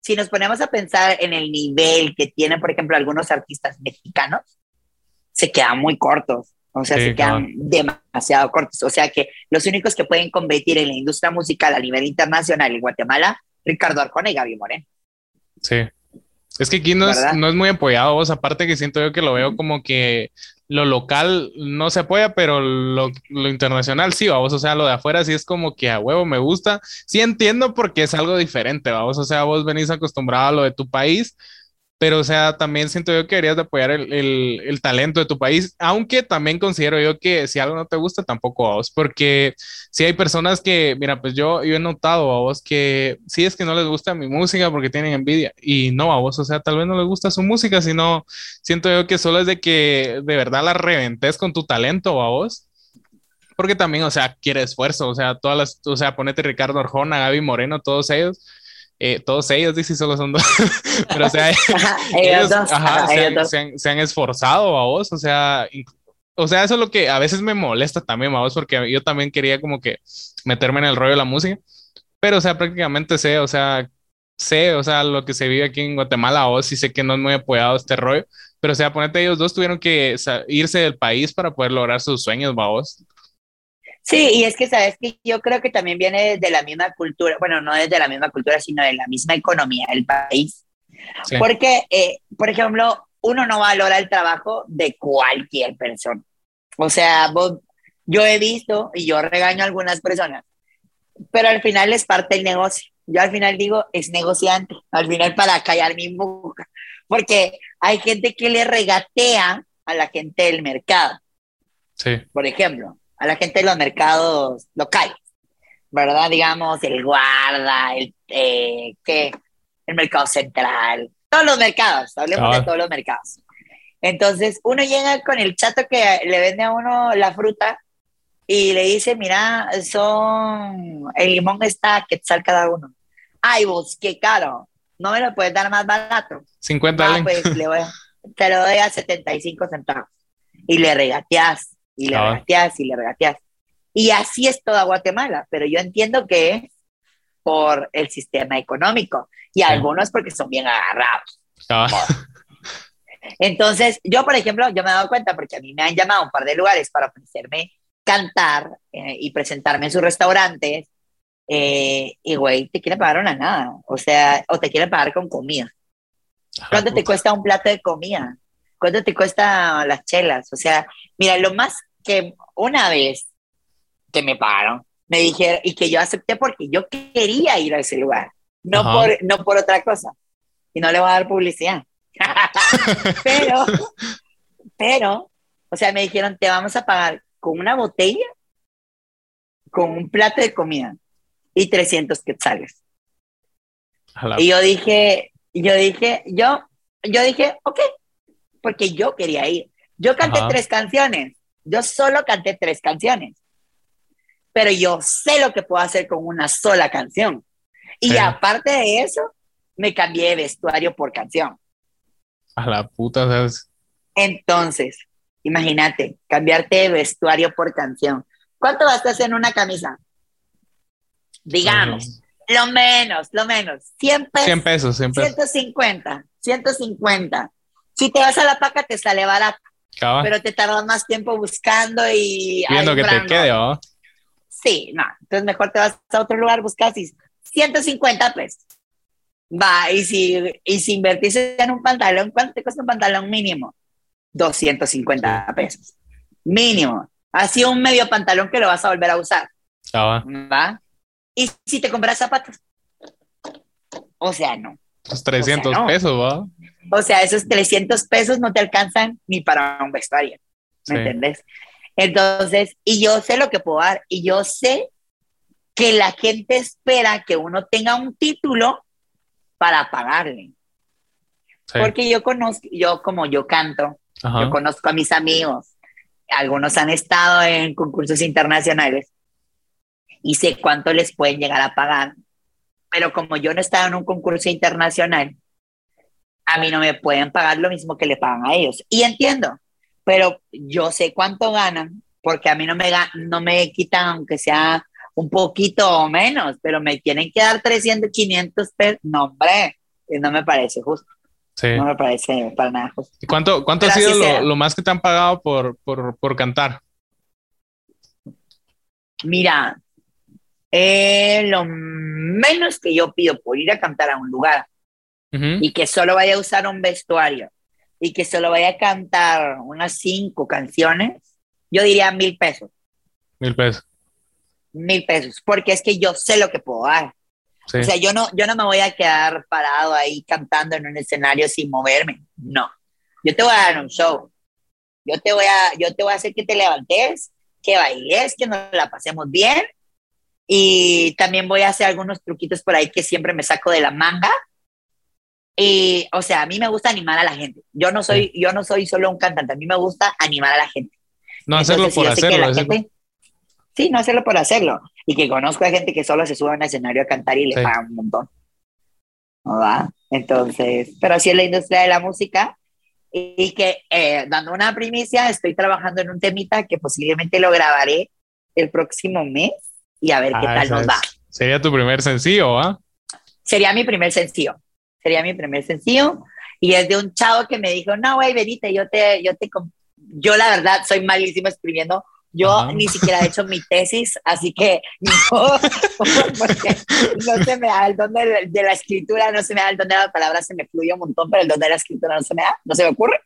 si nos ponemos a pensar en el nivel que tienen, por ejemplo, algunos artistas mexicanos, se quedan muy cortos. O sea, se quedan demasiado cortos. O sea que los únicos que pueden competir en la industria musical a nivel internacional en Guatemala, Ricardo Arjona y Gaby Moreno. Sí. Es que aquí no es, no es, muy apoyado, vos. Aparte que siento yo que lo veo como que lo local no se apoya, pero lo, lo, internacional sí, vamos, o sea, lo de afuera sí es como que a huevo me gusta. Sí entiendo porque es algo diferente, vamos, o sea, vos venís acostumbrado a lo de tu país, pero o sea, también siento yo que deberías de apoyar el, el, el, talento de tu país, aunque también considero yo que si algo no te gusta, tampoco a vos, porque si hay personas que, mira, pues yo, yo he notado a vos que sí es que no les gusta mi música porque tienen envidia, y no a vos, o sea, tal vez no les gusta su música, sino siento yo que solo es de que de verdad la reventes con tu talento a vos. Porque también, o sea, quiere esfuerzo, o sea, todas las, o sea, ponete Ricardo Arjona, Gaby Moreno, todos ellos, eh, todos ellos, dice, solo son dos, pero o sea, ellos, se, han, esforzado a vos, o sea, o sea, eso es lo que a veces me molesta también, a vos, porque yo también quería como que meterme en el rollo de la música, pero o sea, prácticamente sé, o sea, sé, o sea, lo que se vive aquí en Guatemala, a vos, y sé que no es muy apoyado este rollo, pero o sea, ponete, ellos dos tuvieron que irse del país para poder lograr sus sueños, vos. Sí, y es que sabes que yo creo que también viene de la misma cultura, bueno, no desde la misma cultura, sino de la misma economía del país. Porque, eh, por ejemplo, uno no valora el trabajo de cualquier persona. O sea, yo he visto y yo regaño a algunas personas, pero al final es parte del negocio. Yo al final digo, es negociante, al final para callar mi boca, porque hay gente que le regatea a la gente del mercado. Sí. Por ejemplo, a la gente de los mercados locales, ¿verdad? Digamos, el guarda, el, eh, ¿qué? el mercado central, todos los mercados, hablemos de ah. todos los mercados. Entonces, uno llega con el chato que le vende a uno la fruta y le dice, mira, son, el limón está que sal cada uno. Ay, vos, qué caro, no me lo puedes dar más barato. 50 ah, pues le voy, te lo doy a 75 centavos. Y le regateas y le regateas y le regateas. Y así es toda Guatemala, pero yo entiendo que es por el sistema económico y algunos porque son bien agarrados. Entonces, yo, por ejemplo, yo me he dado cuenta porque a mí me han llamado a un par de lugares para ofrecerme cantar eh, y presentarme en sus restaurantes. Eh, y, güey, te quieren pagar una nada. O sea, o te quieren pagar con comida. ¿Cuánto te cuesta un plato de comida? ¿Cuánto te cuesta las chelas? O sea, mira, lo más que una vez que me pagaron, me dijeron, y que yo acepté porque yo quería ir a ese lugar, no, por, no por otra cosa. Y no le voy a dar publicidad. pero, pero, o sea, me dijeron, te vamos a pagar con una botella, con un plato de comida y 300 quetzales. Y yo dije, yo dije, yo, yo dije, ok, porque yo quería ir. Yo canté tres canciones, yo solo canté tres canciones, pero yo sé lo que puedo hacer con una sola canción. Y aparte de eso, me cambié de vestuario por canción. A la puta, ¿sabes? Entonces, imagínate, cambiarte de vestuario por canción. ¿Cuánto gastas en una camisa? Digamos, lo menos, lo menos, 100 pesos. 100 pesos, 100 pesos. 150, 150. Si te vas a la paca, te sale barato. Pero te tardas más tiempo buscando y. Viendo que te quede, ¿o? Sí, no. Entonces mejor te vas a otro lugar, buscas y 150 pesos. Va, y si, y si invertís en un pantalón, ¿cuánto te cuesta un pantalón mínimo? 250 pesos. Mínimo. Así un medio pantalón que lo vas a volver a usar. va. ¿Va? Y si te compras zapatos. O sea, no. Los 300 pesos, ¿va? O sea, esos 300 pesos no te alcanzan ni para un vestuario. ¿Me entiendes? Entonces, y yo sé lo que puedo dar, y yo sé que la gente espera que uno tenga un título para pagarle. Porque yo conozco, yo como yo canto, yo conozco a mis amigos, algunos han estado en concursos internacionales y sé cuánto les pueden llegar a pagar. Pero como yo no he estado en un concurso internacional, a mí no me pueden pagar lo mismo que le pagan a ellos. Y entiendo, pero yo sé cuánto ganan, porque a mí no me, no me quitan, aunque sea un poquito o menos, pero me tienen que dar 300, 500 pesos. No, hombre, no me parece justo. Sí. No me parece para nada justo. ¿Y cuánto, cuánto ha sido lo, más que te han pagado por, por, por cantar? Mira, eh, lo menos que yo pido por ir a cantar a un lugar y que solo vaya a usar un vestuario y que solo vaya a cantar unas cinco canciones, yo diría mil pesos. Mil pesos. Mil pesos, porque es que yo sé lo que puedo dar. O sea, yo no, yo no me voy a quedar parado ahí cantando en un escenario sin moverme. No. Yo te voy a dar un show. Yo te voy a, yo te voy a hacer que te levantes, que bailes, que nos la pasemos bien. Y también voy a hacer algunos truquitos por ahí que siempre me saco de la manga y, o sea, a mí me gusta animar a la gente. Yo no soy, yo no soy solo un cantante, a mí me gusta animar a la gente. No hacerlo por hacerlo. sí, no hacerlo por hacerlo. Y que conozco a gente que solo se sube a un escenario a cantar y le pagan un montón. ¿No va? Entonces, pero así es la industria de la música. Y, que, eh, dando una primicia, estoy trabajando en un temita que posiblemente lo grabaré el próximo mes y a ver qué ah, tal nos va. Sería tu primer sencillo, ¿ah? Sería mi primer sencillo sería mi primer sencillo. Y es de un chavo que me dijo, no, güey, venite, yo te, yo te, yo la verdad soy malísimo escribiendo. Yo ni siquiera he hecho mi tesis, así que no, porque no se me da el don de, la escritura, no se me da el don de la palabra, se me fluye un montón, pero el don de la escritura no se me da, no se me ocurre.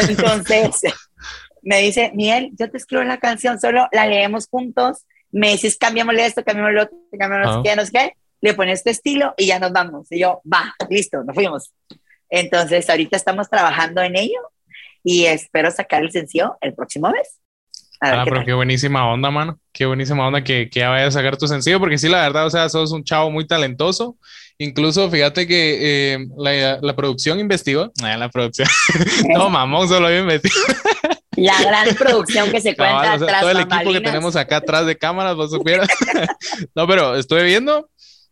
Entonces me dice, Miel, yo te escribo la canción, solo la leemos juntos, me dices, cambiémosle esto, cambiémosle otro, cambiémosle qué, no sé qué le pones este estilo y ya nos vamos. Y yo, va, listo, nos fuimos. Entonces, ahorita estamos trabajando en ello y espero sacar el sencillo el próximo mes. Ah, qué pero qué buenísima onda, mano. Qué buenísima onda que, que ya vayas a sacar tu sencillo, porque sí, la verdad, o sea, sos un chavo muy talentoso. Incluso, fíjate que eh, la, la, producción investigó. Ah, la producción. no, mamón, solo yo investigo. La gran producción que se cuenta atrás. Todo el equipo que tenemos acá atrás de cámaras, vos supieras. no, pero estuve viendo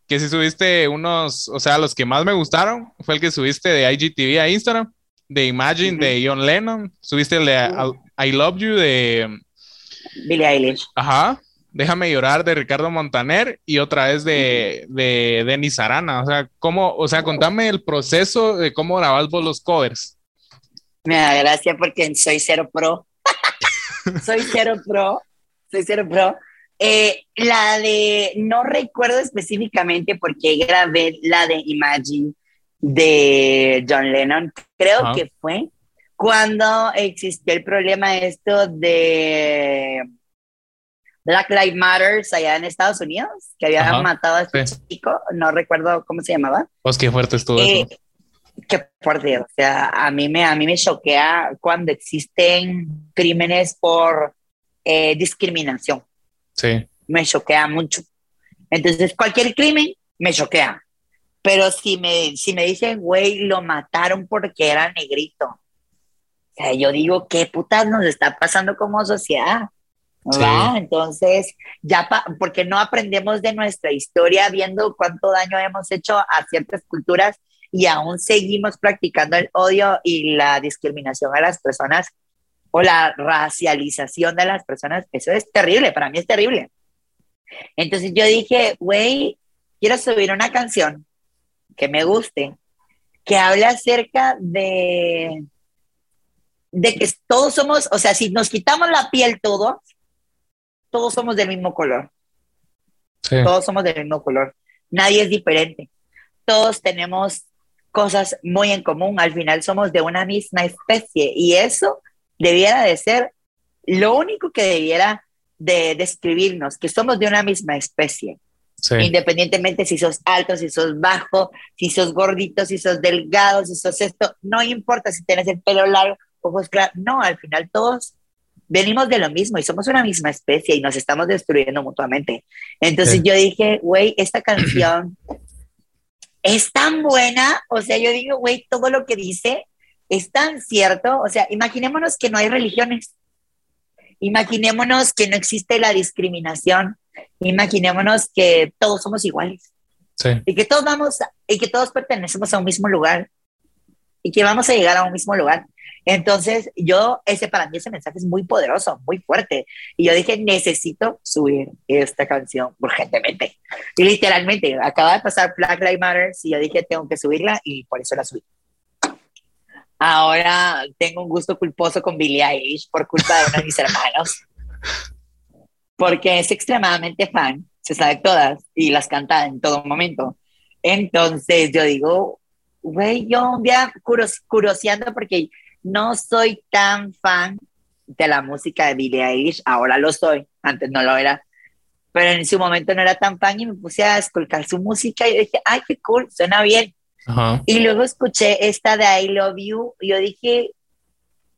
que si subiste unos, o sea, los que más me gustaron fue el que subiste de IGTV a Instagram, de Imagine de John Lennon, subiste el de I, Love You de Billie Eilish. Ajá. Déjame llorar de Ricardo Montaner y otra vez de, de Denis Arana. O sea, ¿cómo, o sea, contame el proceso de cómo grabas vos los covers. Me da gracia porque soy cero pro. soy cero pro. Soy cero pro. Eh, la de, no recuerdo específicamente porque grabé la de Imagine de John Lennon, creo que fue cuando existió el problema esto de Black Lives Matter allá en Estados Unidos, que habían matado a este chico, no recuerdo cómo se llamaba. Pues qué fuerte estuvo eso. Eh, qué fuerte, o sea, a mí me, a mí me choquea cuando existen crímenes por eh, discriminación. Sí. Me choquea mucho. Entonces, cualquier crimen me choquea. Pero si me, si me dicen, güey, lo mataron porque era negrito. O sea, yo digo, ¿qué putas nos está pasando como sociedad? Entonces, ya, porque no aprendemos de nuestra historia viendo cuánto daño hemos hecho a ciertas culturas y aún seguimos practicando el odio y la discriminación a las personas o la racialización de las personas, eso es terrible, para mí es terrible. Entonces yo dije, güey, quiero subir una canción que me guste, que hable acerca de, de que todos somos, o sea, si nos quitamos la piel todos, todos somos del mismo color. Todos somos del mismo color. Nadie es diferente. Todos tenemos cosas muy en común. Al final somos de una misma especie y eso debiera de ser lo único que debiera de describirnos, que somos de una misma especie. Independientemente si sos alto, si sos bajo, si sos gordito, si sos delgado, si sos esto, no importa si tienes el pelo largo, ojos claros, no, al final todos venimos de lo mismo y somos una misma especie y nos estamos destruyendo mutuamente. Entonces yo dije, güey, esta canción es tan buena, o sea, yo digo, güey, todo lo que dice es tan cierto, o sea, imaginémonos que no hay religiones, imaginémonos que no existe la discriminación, imaginémonos que todos somos iguales. Y que todos vamos, y que todos pertenecemos a un mismo lugar, y que vamos a llegar a un mismo lugar. Entonces, yo, ese para mí, ese mensaje es muy poderoso, muy fuerte. Y yo dije, necesito subir esta canción urgentemente. Y literalmente, acaba de pasar Black Lives Matter y yo dije, tengo que subirla y por eso la subí. Ahora tengo un gusto culposo con Billie Eilish por culpa de uno de mis hermanos. Porque es extremadamente fan, se sabe todas y las canta en todo momento. Entonces yo digo, güey, yo un día curioseando porque no soy tan fan de la música de Billie Eilish, ahora lo soy, antes no lo era, pero en su momento no era tan fan y me puse a escuchar su música y dije, ay, qué cool, suena bien. Y luego escuché esta de I Love You y yo dije,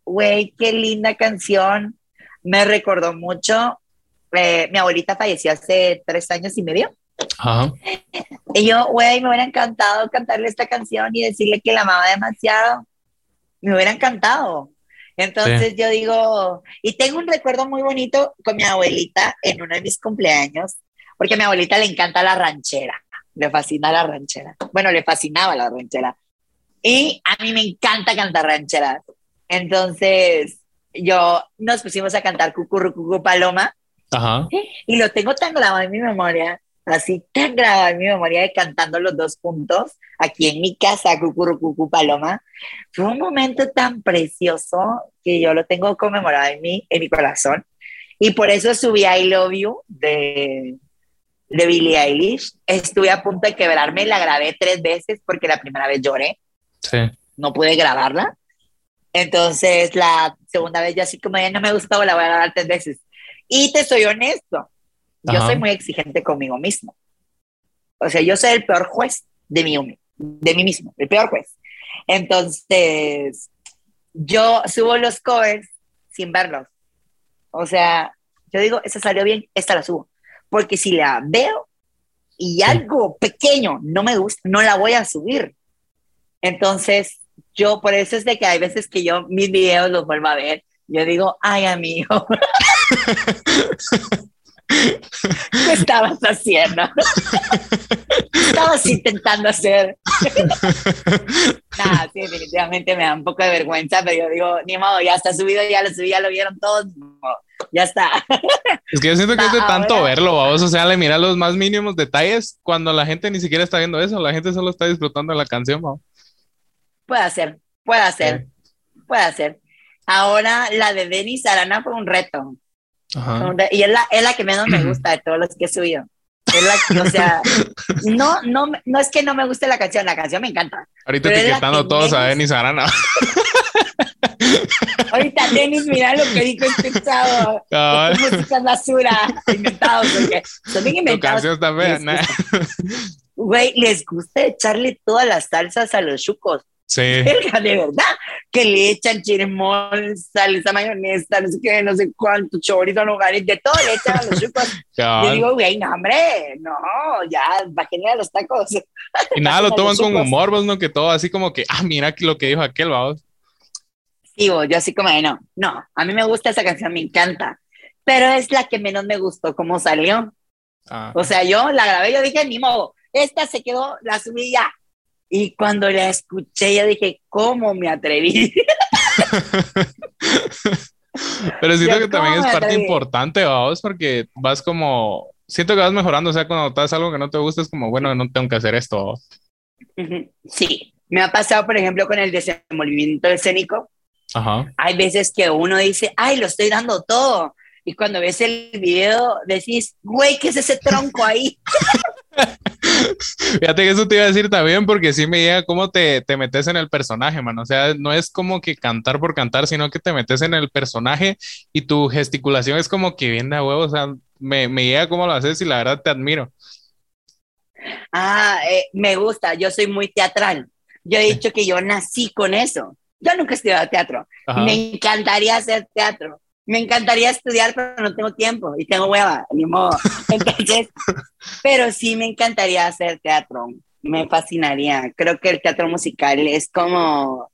güey, qué linda canción, me recordó mucho, eh, mi abuelita falleció hace tres años y medio. Y yo, güey, me hubiera encantado cantarle esta canción y decirle que la amaba demasiado me hubiera encantado. Entonces yo digo, y tengo un recuerdo muy bonito con mi abuelita en uno de mis cumpleaños, porque a mi abuelita le encanta la ranchera, le fascina la ranchera. Bueno, le fascinaba la ranchera. Y a mí me encanta cantar ranchera. Entonces yo nos pusimos a cantar Cucurru Paloma. Ajá. Y lo tengo tan grabado en mi memoria así tan grabado en mi memoria de cantando los dos juntos aquí en mi casa, Cucurrucucu Paloma. Fue un momento tan precioso que yo lo tengo conmemorado en mi, en mi corazón. Y por eso subí I Love You de, de Billie Eilish. Estuve a punto de quebrarme, la grabé tres veces porque la primera vez lloré. Sí. No pude grabarla. Entonces la segunda vez ya así como ya no me gustó, la voy a grabar tres veces. Y te soy honesto, yo soy muy exigente conmigo mismo. O sea, yo soy el peor juez de mí, de mí mismo, el peor juez. Entonces, yo subo los covers sin verlos. O sea, yo digo, esa salió bien, esta la subo. Porque si la veo y algo pequeño no me gusta, no la voy a subir. Entonces, yo por eso es de que hay veces que yo mis videos los vuelvo a ver. Yo digo, ay, amigo. ¿Qué estabas haciendo? estabas intentando hacer? Nada, sí, definitivamente me da un poco de vergüenza, pero yo digo, ni modo, ya está subido, ya lo subí, ya lo vieron todos, ya está. Es que yo siento que es de tanto verlo, vamos, o sea, le mira los más mínimos detalles cuando la gente ni siquiera está viendo eso, la gente solo está disfrutando de la canción, vamos. Puede ser, puede ser, puede ser. Ahora la de Denis Arana fue un reto. Y es la, es la que menos me gusta de todos los que he subido. Es la, o sea, no, no, no es que no me guste la canción, la canción me encanta. Ahorita etiquetando todos a Denis Arana. Ahorita Denis, mira lo que dijo este chavo. No. Música basura, inventados, porque son bien inventados. Tu canción está Güey, les gusta echarle todas las salsas a los chucos. Sí. de verdad. Que le echan chirimol, salsa mayonesa, no sé qué, no sé cuánto, chorizo, lugares, de todo le echan a los chucos. Yo digo, güey, no, hombre, no, ya, va a los tacos. Y nada, lo toman con humor, vos, ¿no? Que todo así como que, ah, mira lo que dijo aquel, vamos. Sí, yo así como de, no, no, a mí me gusta esa canción, me encanta, pero es la que menos me gustó cómo salió. Ah. O sea, yo la grabé, yo dije, ni modo, esta se quedó, la subí ya. Y cuando la escuché, yo dije, ¿cómo me atreví? Pero siento que también es parte importante, vamos, porque vas como, siento que vas mejorando, o sea, cuando estás algo que no te gusta, es como, bueno, no tengo que hacer esto. Sí, me ha pasado, por ejemplo, con el desenvolvimiento escénico. Ajá. Hay veces que uno dice, ay, lo estoy dando todo. Y cuando ves el video, decís, güey, ¿qué es ese tronco ahí? Fíjate que eso te iba a decir también, porque sí me llega cómo te, te metes en el personaje, man. O sea, no es como que cantar por cantar, sino que te metes en el personaje y tu gesticulación es como que bien de huevo. O sea, me, me llega cómo lo haces y la verdad te admiro. Ah, eh, me gusta. Yo soy muy teatral. Yo he dicho que yo nací con eso. Yo nunca he estudiado teatro. Me encantaría hacer teatro me encantaría estudiar, pero no tengo tiempo y tengo hueva, ni modo. Entonces, pero sí me encantaría hacer teatro, me fascinaría. Creo que el teatro musical es como,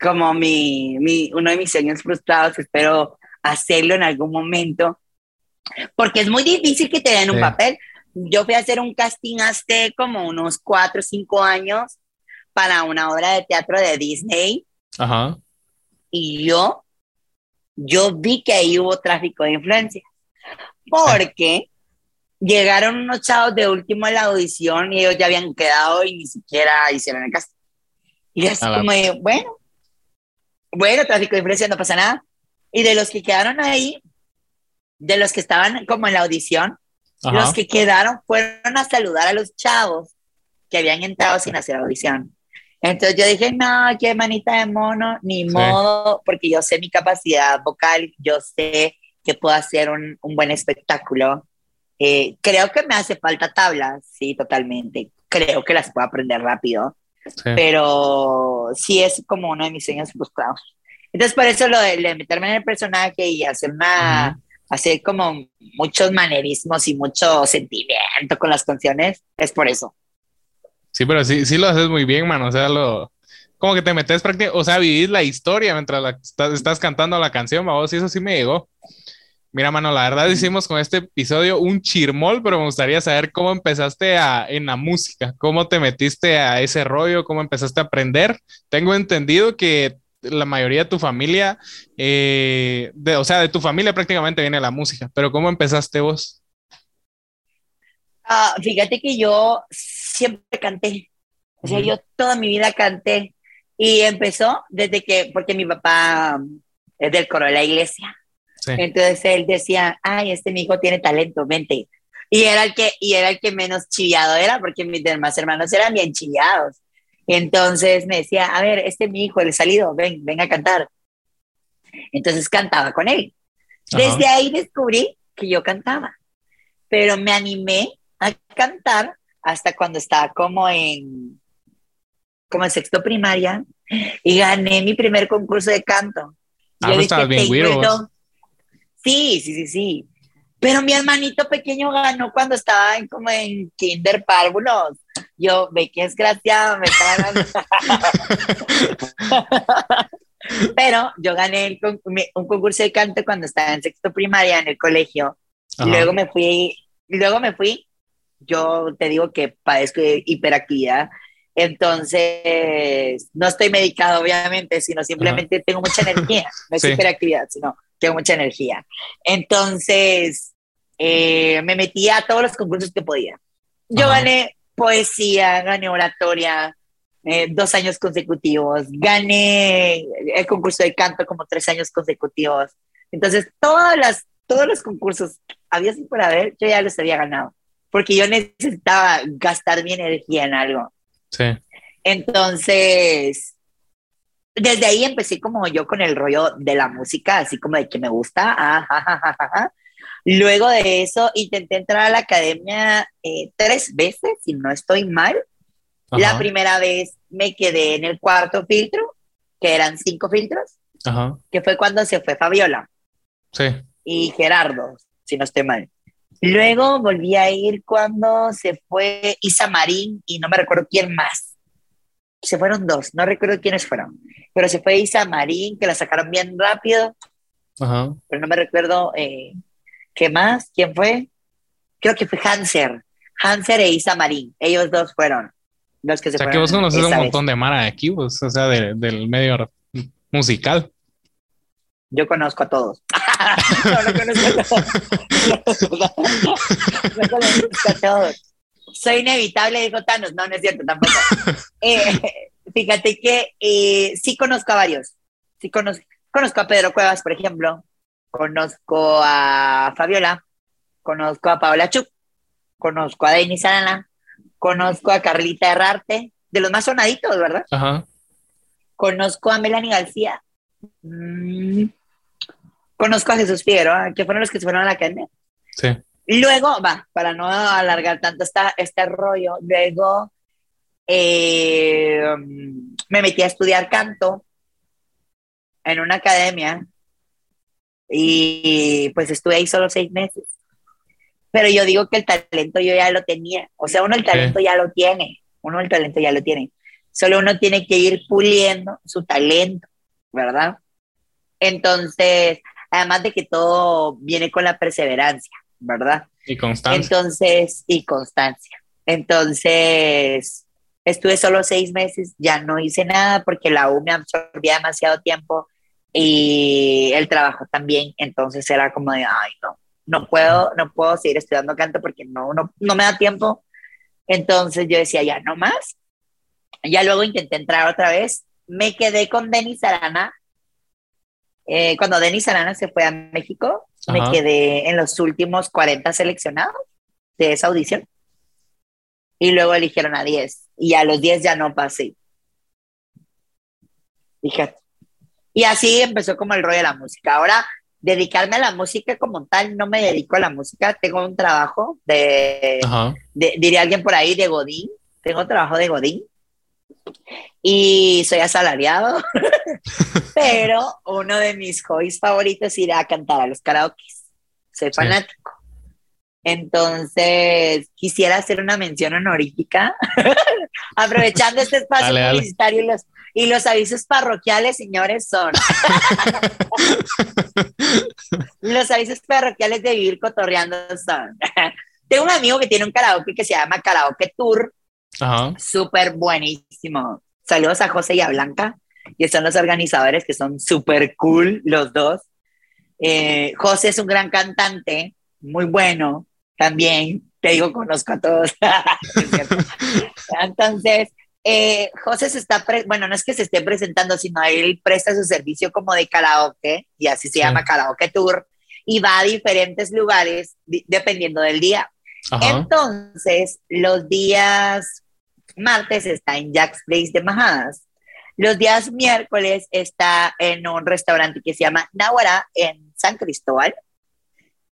como mi, mi, uno de mis sueños frustrados. Espero hacerlo en algún momento, porque es muy difícil que te den un papel. Yo fui a hacer un casting hace como unos cuatro o cinco años para una obra de teatro de Disney. Ajá. Y yo yo vi que ahí hubo tráfico de influencia, porque llegaron unos chavos de último en la audición y ellos ya habían quedado y ni siquiera hicieron el caso. Y así como, bueno, bueno, tráfico de influencia, no pasa nada. Y de los que quedaron ahí, de los que estaban como en la audición, los que quedaron fueron a saludar a los chavos que habían entrado sin hacer audición. Entonces yo dije, no, qué manita de mono, ni modo, porque yo sé mi capacidad vocal, yo sé que puedo hacer un, un buen espectáculo. Eh, creo que me hace falta tablas, sí, totalmente. Creo que las puedo aprender rápido, pero sí es como uno de mis sueños frustrados. Entonces, por eso lo de, meterme en el personaje y hacer una, hacer como muchos manerismos y mucho sentimiento con las canciones, es por eso. Sí, pero sí, sí lo haces muy bien, man. O sea, lo, como que te metes prácticamente, o sea, vivís la historia mientras la, estás, cantando la canción, vos, y eso sí me llegó. Mira, mano, la verdad hicimos con este episodio un chirmol, pero me gustaría saber cómo empezaste a, en la música, cómo te metiste a ese rollo, cómo empezaste a aprender. Tengo entendido que la mayoría de tu familia, eh, de, o sea, de tu familia prácticamente viene la música, pero ¿cómo empezaste vos? Ah, fíjate que yo siempre canté. O sea, yo toda mi vida canté. Y empezó desde que, porque mi papá es del coro de la iglesia. Entonces él decía, ay, este mi hijo tiene talento, vente. Y era el que, y era el que menos chillado era, porque mis demás hermanos eran bien chillados. Entonces me decía, a ver, este es mi hijo, el salido, ven, ven a cantar. Entonces cantaba con él. Desde ahí descubrí que yo cantaba, pero me animé a cantar hasta cuando estaba como en, como en sexto primaria y gané mi primer concurso de canto. Ah, Yo pues bien Sí, sí, sí, sí. Pero mi hermanito pequeño ganó cuando estaba en, como en kinder párvulos. Yo, ve qué desgraciado, me estaba Pero yo gané un concurso de canto cuando estaba en sexto primaria en el colegio. Luego me fui, luego me fui yo te digo que padezco de hiperactividad, entonces no estoy medicado obviamente, sino simplemente tengo mucha energía, no es hiperactividad, sino tengo mucha energía. Entonces eh, me metí a todos los concursos que podía. Yo gané poesía, gané oratoria, eh, dos años consecutivos, gané el concurso de canto como tres años consecutivos. Entonces, todas las, todos los concursos, había sin por haber, yo ya los había ganado porque yo necesitaba gastar mi energía en algo. Sí. Entonces, desde ahí empecé como yo con el rollo de la música, así como de que me gusta. Ah, Luego de eso, intenté entrar a la academia eh, tres veces, si no estoy mal. La primera vez me quedé en el cuarto filtro que eran cinco filtros, Ajá. que fue cuando se fue Fabiola Sí. y Gerardo, si no estoy mal. Luego volví a ir cuando se fue Isa Marín y no me recuerdo quién más. Se fueron dos, no recuerdo quiénes fueron, pero se fue Isa Marín, que la sacaron bien rápido, Ajá. pero no me recuerdo eh, qué más, quién fue. Creo que fue Hanser, Hanser e Isa Marín, ellos dos fueron los que se O sea que fueron. vos conoces un vez. montón de Mara de aquí, pues, o sea, de- del medio musical. Yo conozco a todos. no, no conozco a todos. no conozco a todos. Soy inevitable, dijo Thanos. No, no es cierto tampoco. Eh, fíjate que eh, sí conozco a varios. Sí conozco, conozco a Pedro Cuevas, por ejemplo. Conozco a Fabiola. Conozco a Paola Chuk. Conozco a Denis Arana. Conozco a Carlita Herrarte. De los más sonaditos, ¿verdad? Ajá. Conozco a Melanie García. Mm, Conozco a Jesús Figueroa, que fueron los que se fueron a la academia. Sí. Luego, va, para no alargar tanto esta, este rollo, luego eh, me metí a estudiar canto en una academia y pues estuve ahí solo seis meses. Pero yo digo que el talento yo ya lo tenía. O sea, uno el talento ya lo tiene. Uno el talento ya lo tiene. Solo uno tiene que ir puliendo su talento, ¿verdad? Entonces, además de que todo viene con la perseverancia, ¿verdad? Y constancia. Entonces, y constancia. Entonces, estuve solo seis meses, ya no hice nada porque la U me absorbía demasiado tiempo y el trabajo también. Entonces era como de, ay, no, no puedo, no puedo seguir estudiando canto porque no, no, no me da tiempo. Entonces yo decía, ya no más. Ya luego intenté entrar otra vez. Me quedé con Denis Arana. Eh, cuando Denis Arana se fue a México, me Ajá. quedé en los últimos 40 seleccionados de esa audición. Y luego eligieron a 10. Y a los 10 ya no pasé. Fíjate. Y así empezó como el rollo de la música. Ahora, dedicarme a la música como tal, no me dedico a la música. Tengo un trabajo de, de- diría alguien por ahí, de Godín. Tengo trabajo de Godín. Y soy asalariado. Pero uno de mis hobbies favoritos es ir a cantar a los karaoke. Soy fanático. Entonces, quisiera hacer una mención honorífica, aprovechando este espacio Dale, y los, y los avisos parroquiales, señores, son los avisos parroquiales de vivir cotorreando son. Tengo un amigo que tiene un karaoke que se llama Karaoke Tour, Ajá. súper buenísimo. Saludos a José y a Blanca, que son los organizadores, que son súper cool los dos. Eh, José es un gran cantante, muy bueno también. Te digo, conozco a todos. Entonces, eh, José se está, bueno, no es que se esté presentando, sino él presta su servicio como de karaoke, y así se Sí. llama Karaoke Tour, y va a diferentes lugares di- dependiendo del día. Ajá. Entonces, los días martes está en Jack's Place de Majadas. Los días miércoles está en un restaurante que se llama Nahuara en San Cristóbal.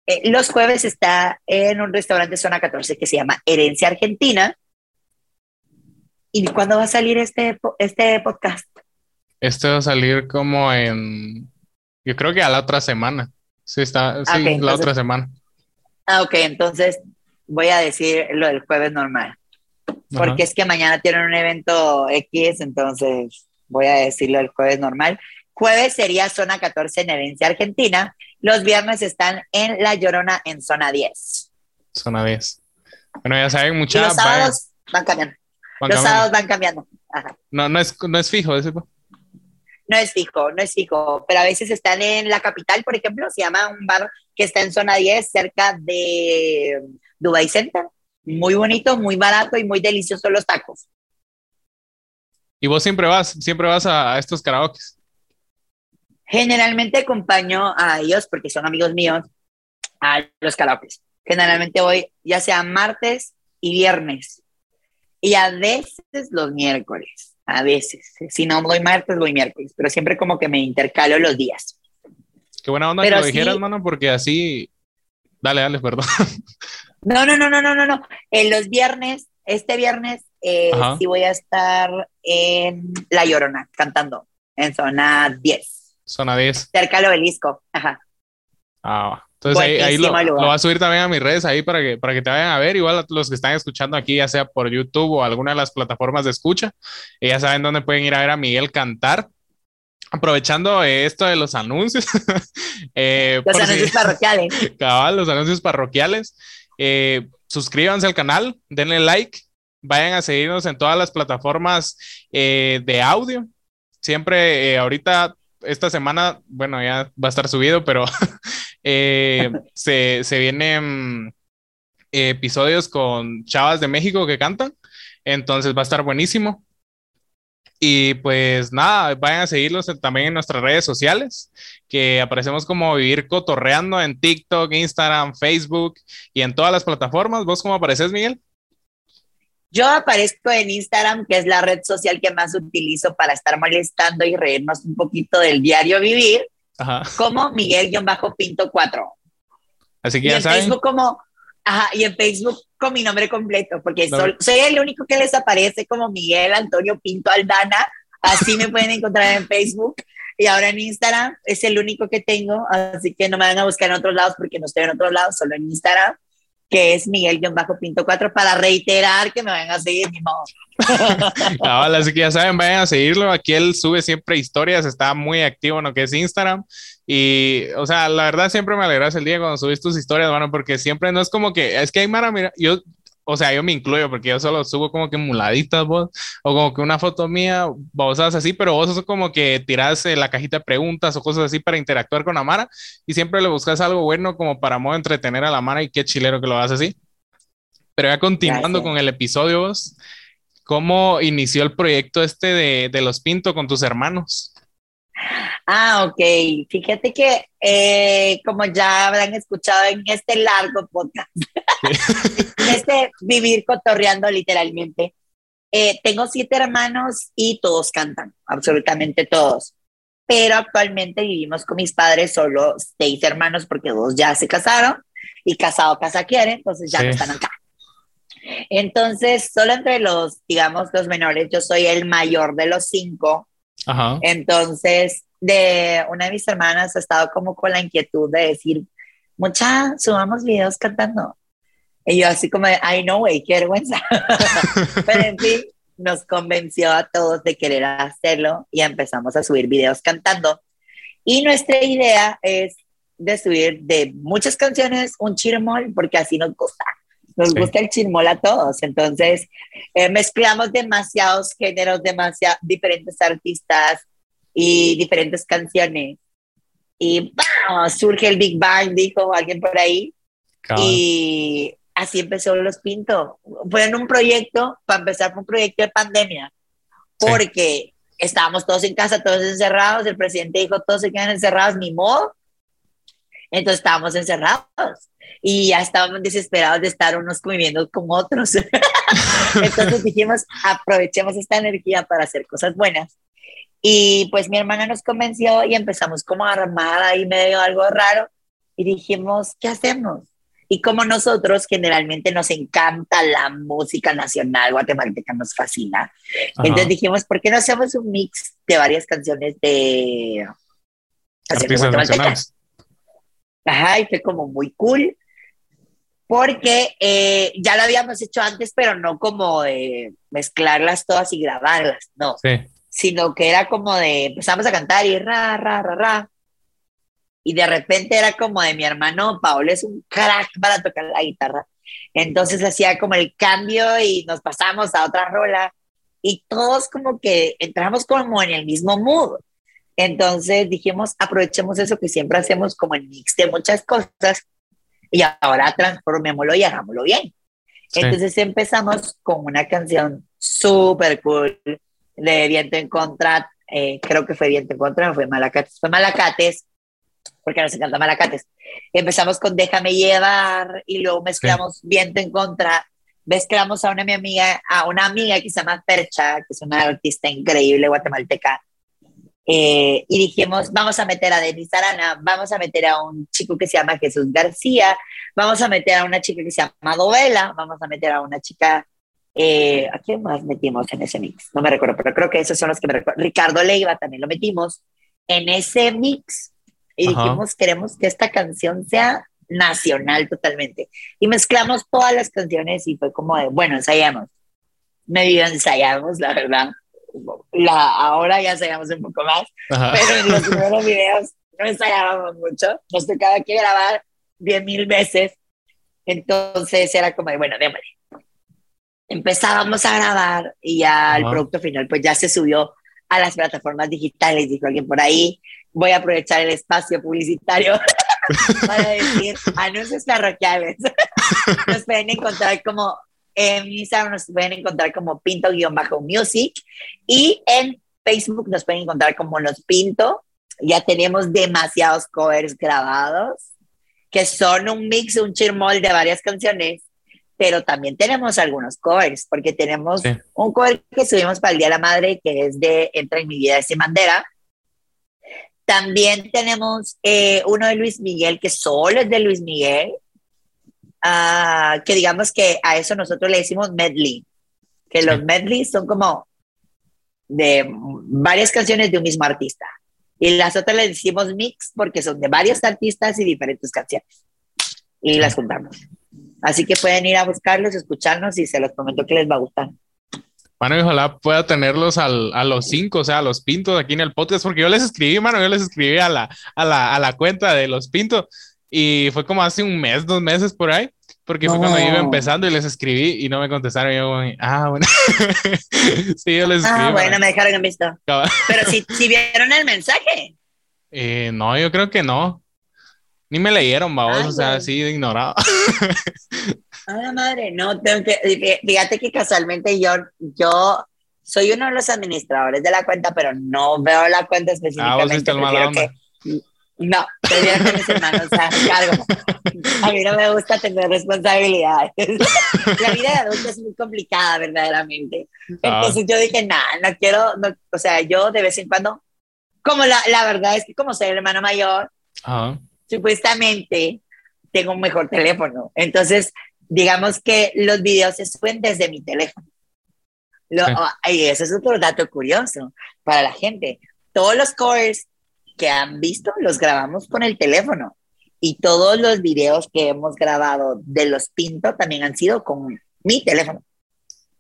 Eh, los jueves está en un restaurante zona 14 que se llama Herencia Argentina. ¿Y cuándo va a salir este, este podcast? Este va a salir como en. Yo creo que a la otra semana. Sí, está. Sí, Ok, la entonces- otra semana. Ah, ok, entonces voy a decir lo del jueves normal. Porque Ajá. es que mañana tienen un evento X, entonces voy a decirlo el jueves normal. Jueves sería zona 14 en Herencia Argentina. Los viernes están en La Llorona en zona 10. Zona 10. Bueno, ya saben, Y mucha. los sábados van cambiando. Los sábados van cambiando. Ajá. No, no es, no es fijo ese. pues. No es fijo, no es fijo, pero a veces están en la capital, por ejemplo, se llama un bar que está en zona 10, cerca de Dubai Center. Muy bonito, muy barato y muy deliciosos los tacos. Y vos siempre vas, siempre vas a, a estos karaokes. Generalmente acompaño a ellos, porque son amigos míos, a los karaokes. Generalmente voy ya sea martes y viernes. Y a veces los miércoles. A veces. Si no voy martes, voy miércoles. Pero siempre como que me intercalo los días. Qué buena onda Pero que lo sí- dijeras, mano, porque así. Dale, dale, perdón. No, no, no, no, no, no, no. En los viernes, este viernes, eh, sí voy a estar en La Llorona cantando. en zona 10. Zona 10. Cerca del obelisco. Ajá. Ah, entonces ahí, lo, lo, voy a subir también a mis redes ahí para que, para que te vayan a ver. Igual los que están escuchando aquí, ya sea por YouTube o alguna de las plataformas de escucha, ya saben dónde pueden ir a ver a Miguel cantar. Aprovechando esto de los anuncios. eh, los anuncios parroquiales. Cabal, los anuncios parroquiales. Eh, suscríbanse al canal, denle like, vayan a seguirnos en todas las plataformas eh, de audio. Siempre, eh, ahorita, esta semana, bueno, ya va a estar subido, pero se, se, vienen episodios con chavas de México que cantan. Entonces va a estar buenísimo. Y pues nada, vayan a seguirlos también en nuestras redes sociales, que aparecemos como Vivir Cotorreando en TikTok, Instagram, Facebook y en todas las plataformas. ¿Vos cómo apareces, Miguel? Yo aparezco en Instagram, que es la red social que más utilizo para estar molestando y reírnos un poquito del diario vivir, como Miguel-Pinto 4. Así que y ya en saben. Facebook como, ajá, y en Facebook con mi nombre completo, porque soy, soy el único que les aparece como Miguel Antonio Pinto Aldana. Así me pueden encontrar en Facebook. Y ahora en Instagram es el único que tengo, así que no me van a buscar en otros lados porque no estoy en otros lados, solo en Instagram que es Miguel-Pinto 4, para reiterar que me vayan a seguir, mi modo. así que ya saben, vayan a seguirlo. Aquí él sube siempre historias, está muy activo en lo que es Instagram. Y, o sea, la verdad siempre me alegras el día cuando subes tus historias, bueno, porque siempre no es como que, es que hay Mara, mira, yo o sea, yo me incluyo porque yo solo subo como que muladitas vos, o como que una foto mía, vos así, pero vos sos como que tirás la cajita de preguntas o cosas así para interactuar con Amara y siempre le buscas algo bueno como para modo entretener a la Mara y qué chilero que lo hagas así. Pero ya continuando con el episodio, vos, ¿cómo inició el proyecto este de, de los Pinto con tus hermanos? Ah, ok. Fíjate que, eh, como ya habrán escuchado en este largo podcast, en este vivir cotorreando literalmente, eh, tengo siete hermanos y todos cantan, absolutamente todos. Pero actualmente vivimos con mis padres solo seis hermanos porque dos ya se casaron y casado casa quieren, entonces ya no están acá. Entonces, solo entre los, digamos, los menores, yo soy el mayor de los cinco. Ajá. Entonces, de una de mis hermanas ha estado como con la inquietud de decir, mucha, subamos videos cantando. Y yo así como, ay no, güey, qué vergüenza. Pero en fin, nos convenció a todos de querer hacerlo y empezamos a subir videos cantando. Y nuestra idea es de subir de muchas canciones un chirmol, porque así nos gusta. Nos gusta el chirmol a todos. Entonces, eh, mezclamos demasiados géneros, demasiados diferentes artistas, y diferentes canciones. Y surge el Big Bang, dijo alguien por ahí. Y así empezó Los Pinto. Fue en un proyecto, para empezar, fue un proyecto de pandemia, porque estábamos todos en casa, todos encerrados. El presidente dijo: todos se quedan encerrados, ni modo. Entonces estábamos encerrados y ya estábamos desesperados de estar unos conviviendo con otros. Entonces dijimos, aprovechemos esta energía para hacer cosas buenas. Y pues mi hermana nos convenció y empezamos como a armar ahí medio algo raro y dijimos, ¿qué hacemos? Y como nosotros generalmente nos encanta la música nacional guatemalteca, nos fascina. Entonces dijimos, ¿por qué no hacemos un mix de varias canciones de artistas nacionales? Ajá, y fue como muy cool, porque eh, ya lo habíamos hecho antes, pero no como de mezclarlas todas y grabarlas, no. Sí sino que era como de, empezamos a cantar y ra, ra, ra, ra. Y de repente era como de mi hermano Paolo, es un crack para tocar la guitarra. Entonces hacía como el cambio y nos pasamos a otra rola y todos como que entramos como en el mismo mood. Entonces dijimos, aprovechemos eso que siempre hacemos como el mix de muchas cosas y ahora transformémoslo y hagámoslo bien. Entonces empezamos con una canción súper cool de viento en contra, eh, creo que fue viento en contra, no fue Malacates, fue Malacates, porque nos encanta Malacates. Empezamos con Déjame llevar y luego mezclamos viento en contra, mezclamos a una mi amiga, a una amiga que se llama Percha, que es una artista increíble guatemalteca. Eh, y dijimos, vamos a meter a Denis Arana, vamos a meter a un chico que se llama Jesús García, vamos a meter a una chica que se llama Dovela, vamos a meter a una chica Eh, ¿A quién más metimos en ese mix? No me recuerdo, pero creo que esos son los que me recuerdo. Ricardo Leiva también lo metimos en ese mix y dijimos, queremos que esta canción sea nacional totalmente. Y mezclamos todas las canciones y fue como de, bueno, ensayamos. Medio ensayamos, la verdad. La, ahora ya ensayamos un poco más, pero en los primeros videos no ensayábamos mucho. Nos tocaba que grabar diez mil veces. Entonces era como de, bueno, démosle empezábamos a grabar y ya el producto final pues ya se subió a las plataformas digitales, dijo alguien por ahí. Voy a aprovechar el espacio publicitario para decir anuncios parroquiales. nos pueden encontrar como en Instagram, nos pueden encontrar como pinto-music y en Facebook nos pueden encontrar como Los Pinto. Ya tenemos demasiados covers grabados que son un mix, un chirmol de varias canciones pero también tenemos algunos covers, porque tenemos un cover que subimos para el Día de la Madre, que es de Entra en mi vida de Bandera. También tenemos eh, uno de Luis Miguel, que solo es de Luis Miguel, uh, que digamos que a eso nosotros le decimos medley, que los medleys son como de varias canciones de un mismo artista. Y las otras le decimos mix porque son de varios artistas y diferentes canciones. Y las juntamos. Así que pueden ir a buscarlos, escucharnos y se los prometo que les va a gustar. Bueno, ojalá pueda tenerlos al, a los cinco, o sea, a los pintos aquí en el podcast, porque yo les escribí, mano, yo les escribí a la, a la, a la cuenta de los pintos y fue como hace un mes, dos meses por ahí, porque fue cuando iba empezando y les escribí y no me contestaron. Y yo, ah, bueno. sí, yo les escribí. Ah, bueno, me dejaron en visto. Pero si, si vieron el mensaje. Eh, no, yo creo que no. Ni me leyeron, vamos, o sea, así de ignorado. Ay, madre, no, tengo que, fíjate que casualmente yo, yo soy uno de los administradores de la cuenta, pero no veo la cuenta específicamente. Ah, vos el onda. No, prefiero que mis hermanos se cargo. A mí no me gusta tener responsabilidades. La vida de adulto es muy complicada, verdaderamente. Ah. Entonces yo dije, nada, no quiero, o sea, yo de vez en cuando, como la, la verdad es que como soy el hermano mayor, Ajá supuestamente tengo un mejor teléfono. Entonces, digamos que los videos se suben desde mi teléfono. Lo, Y eso es otro dato curioso para la gente. Todos los covers que han visto los grabamos con el teléfono. Y todos los videos que hemos grabado de los Pinto también han sido con mi teléfono.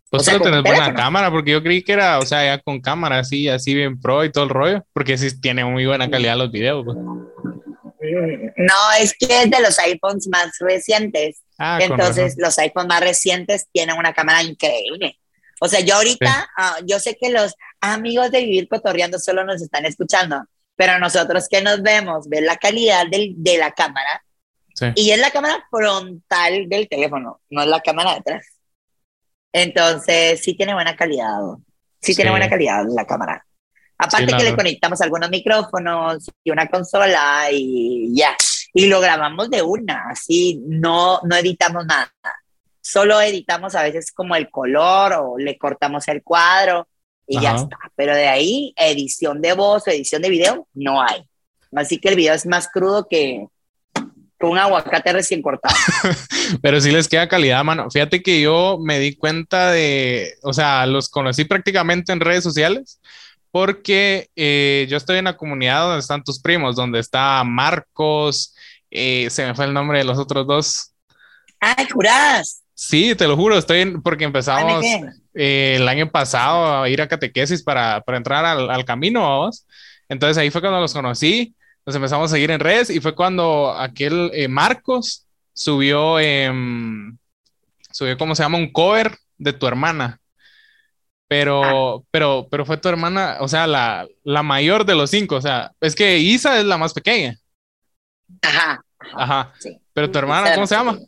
Pues solo tenés buena cámara, porque yo creí que era, o sea, ya con cámara así, así bien pro y todo el rollo, porque sí tiene muy buena calidad los videos. Pues. No, es que es de los iPhones más recientes. Ah, Entonces, los iPhones más recientes tienen una cámara increíble. O sea, yo ahorita, ah, yo sé que los amigos de Vivir Cotorreando solo nos están escuchando, pero nosotros que nos vemos, ver la calidad del, de la cámara, y es la cámara frontal del teléfono, no es la cámara de atrás. Entonces, sí tiene buena calidad. Sí, tiene buena calidad la cámara. Aparte que le conectamos algunos micrófonos y una consola y ya. Y lo grabamos de una, así no, no editamos nada. Solo editamos a veces como el color o le cortamos el cuadro y ya está. Pero de ahí, edición de voz o edición de video, no hay. Así que el video es más crudo que, un aguacate recién cortado. Pero sí les queda calidad, mano. Fíjate que yo me di cuenta de, o sea, los conocí prácticamente en redes sociales porque eh, yo estoy en la comunidad donde están tus primos, donde está Marcos, eh, se me fue el nombre de los otros dos. ¡Ay, jurás! Sí, te lo juro, estoy en, porque empezamos eh, el año pasado a ir a catequesis para, para entrar al, al camino, vamos. Entonces ahí fue cuando los conocí, nos empezamos a seguir en redes y fue cuando aquel Marcos subió, em, subió, ¿cómo se llama? Un cover de tu hermana. Pero, pero, pero fue tu hermana, o sea, la, la mayor de los cinco. O sea, es que Isa es la más pequeña. Ajá. Ajá. Sí. Pero tu hermana, ¿cómo se llama?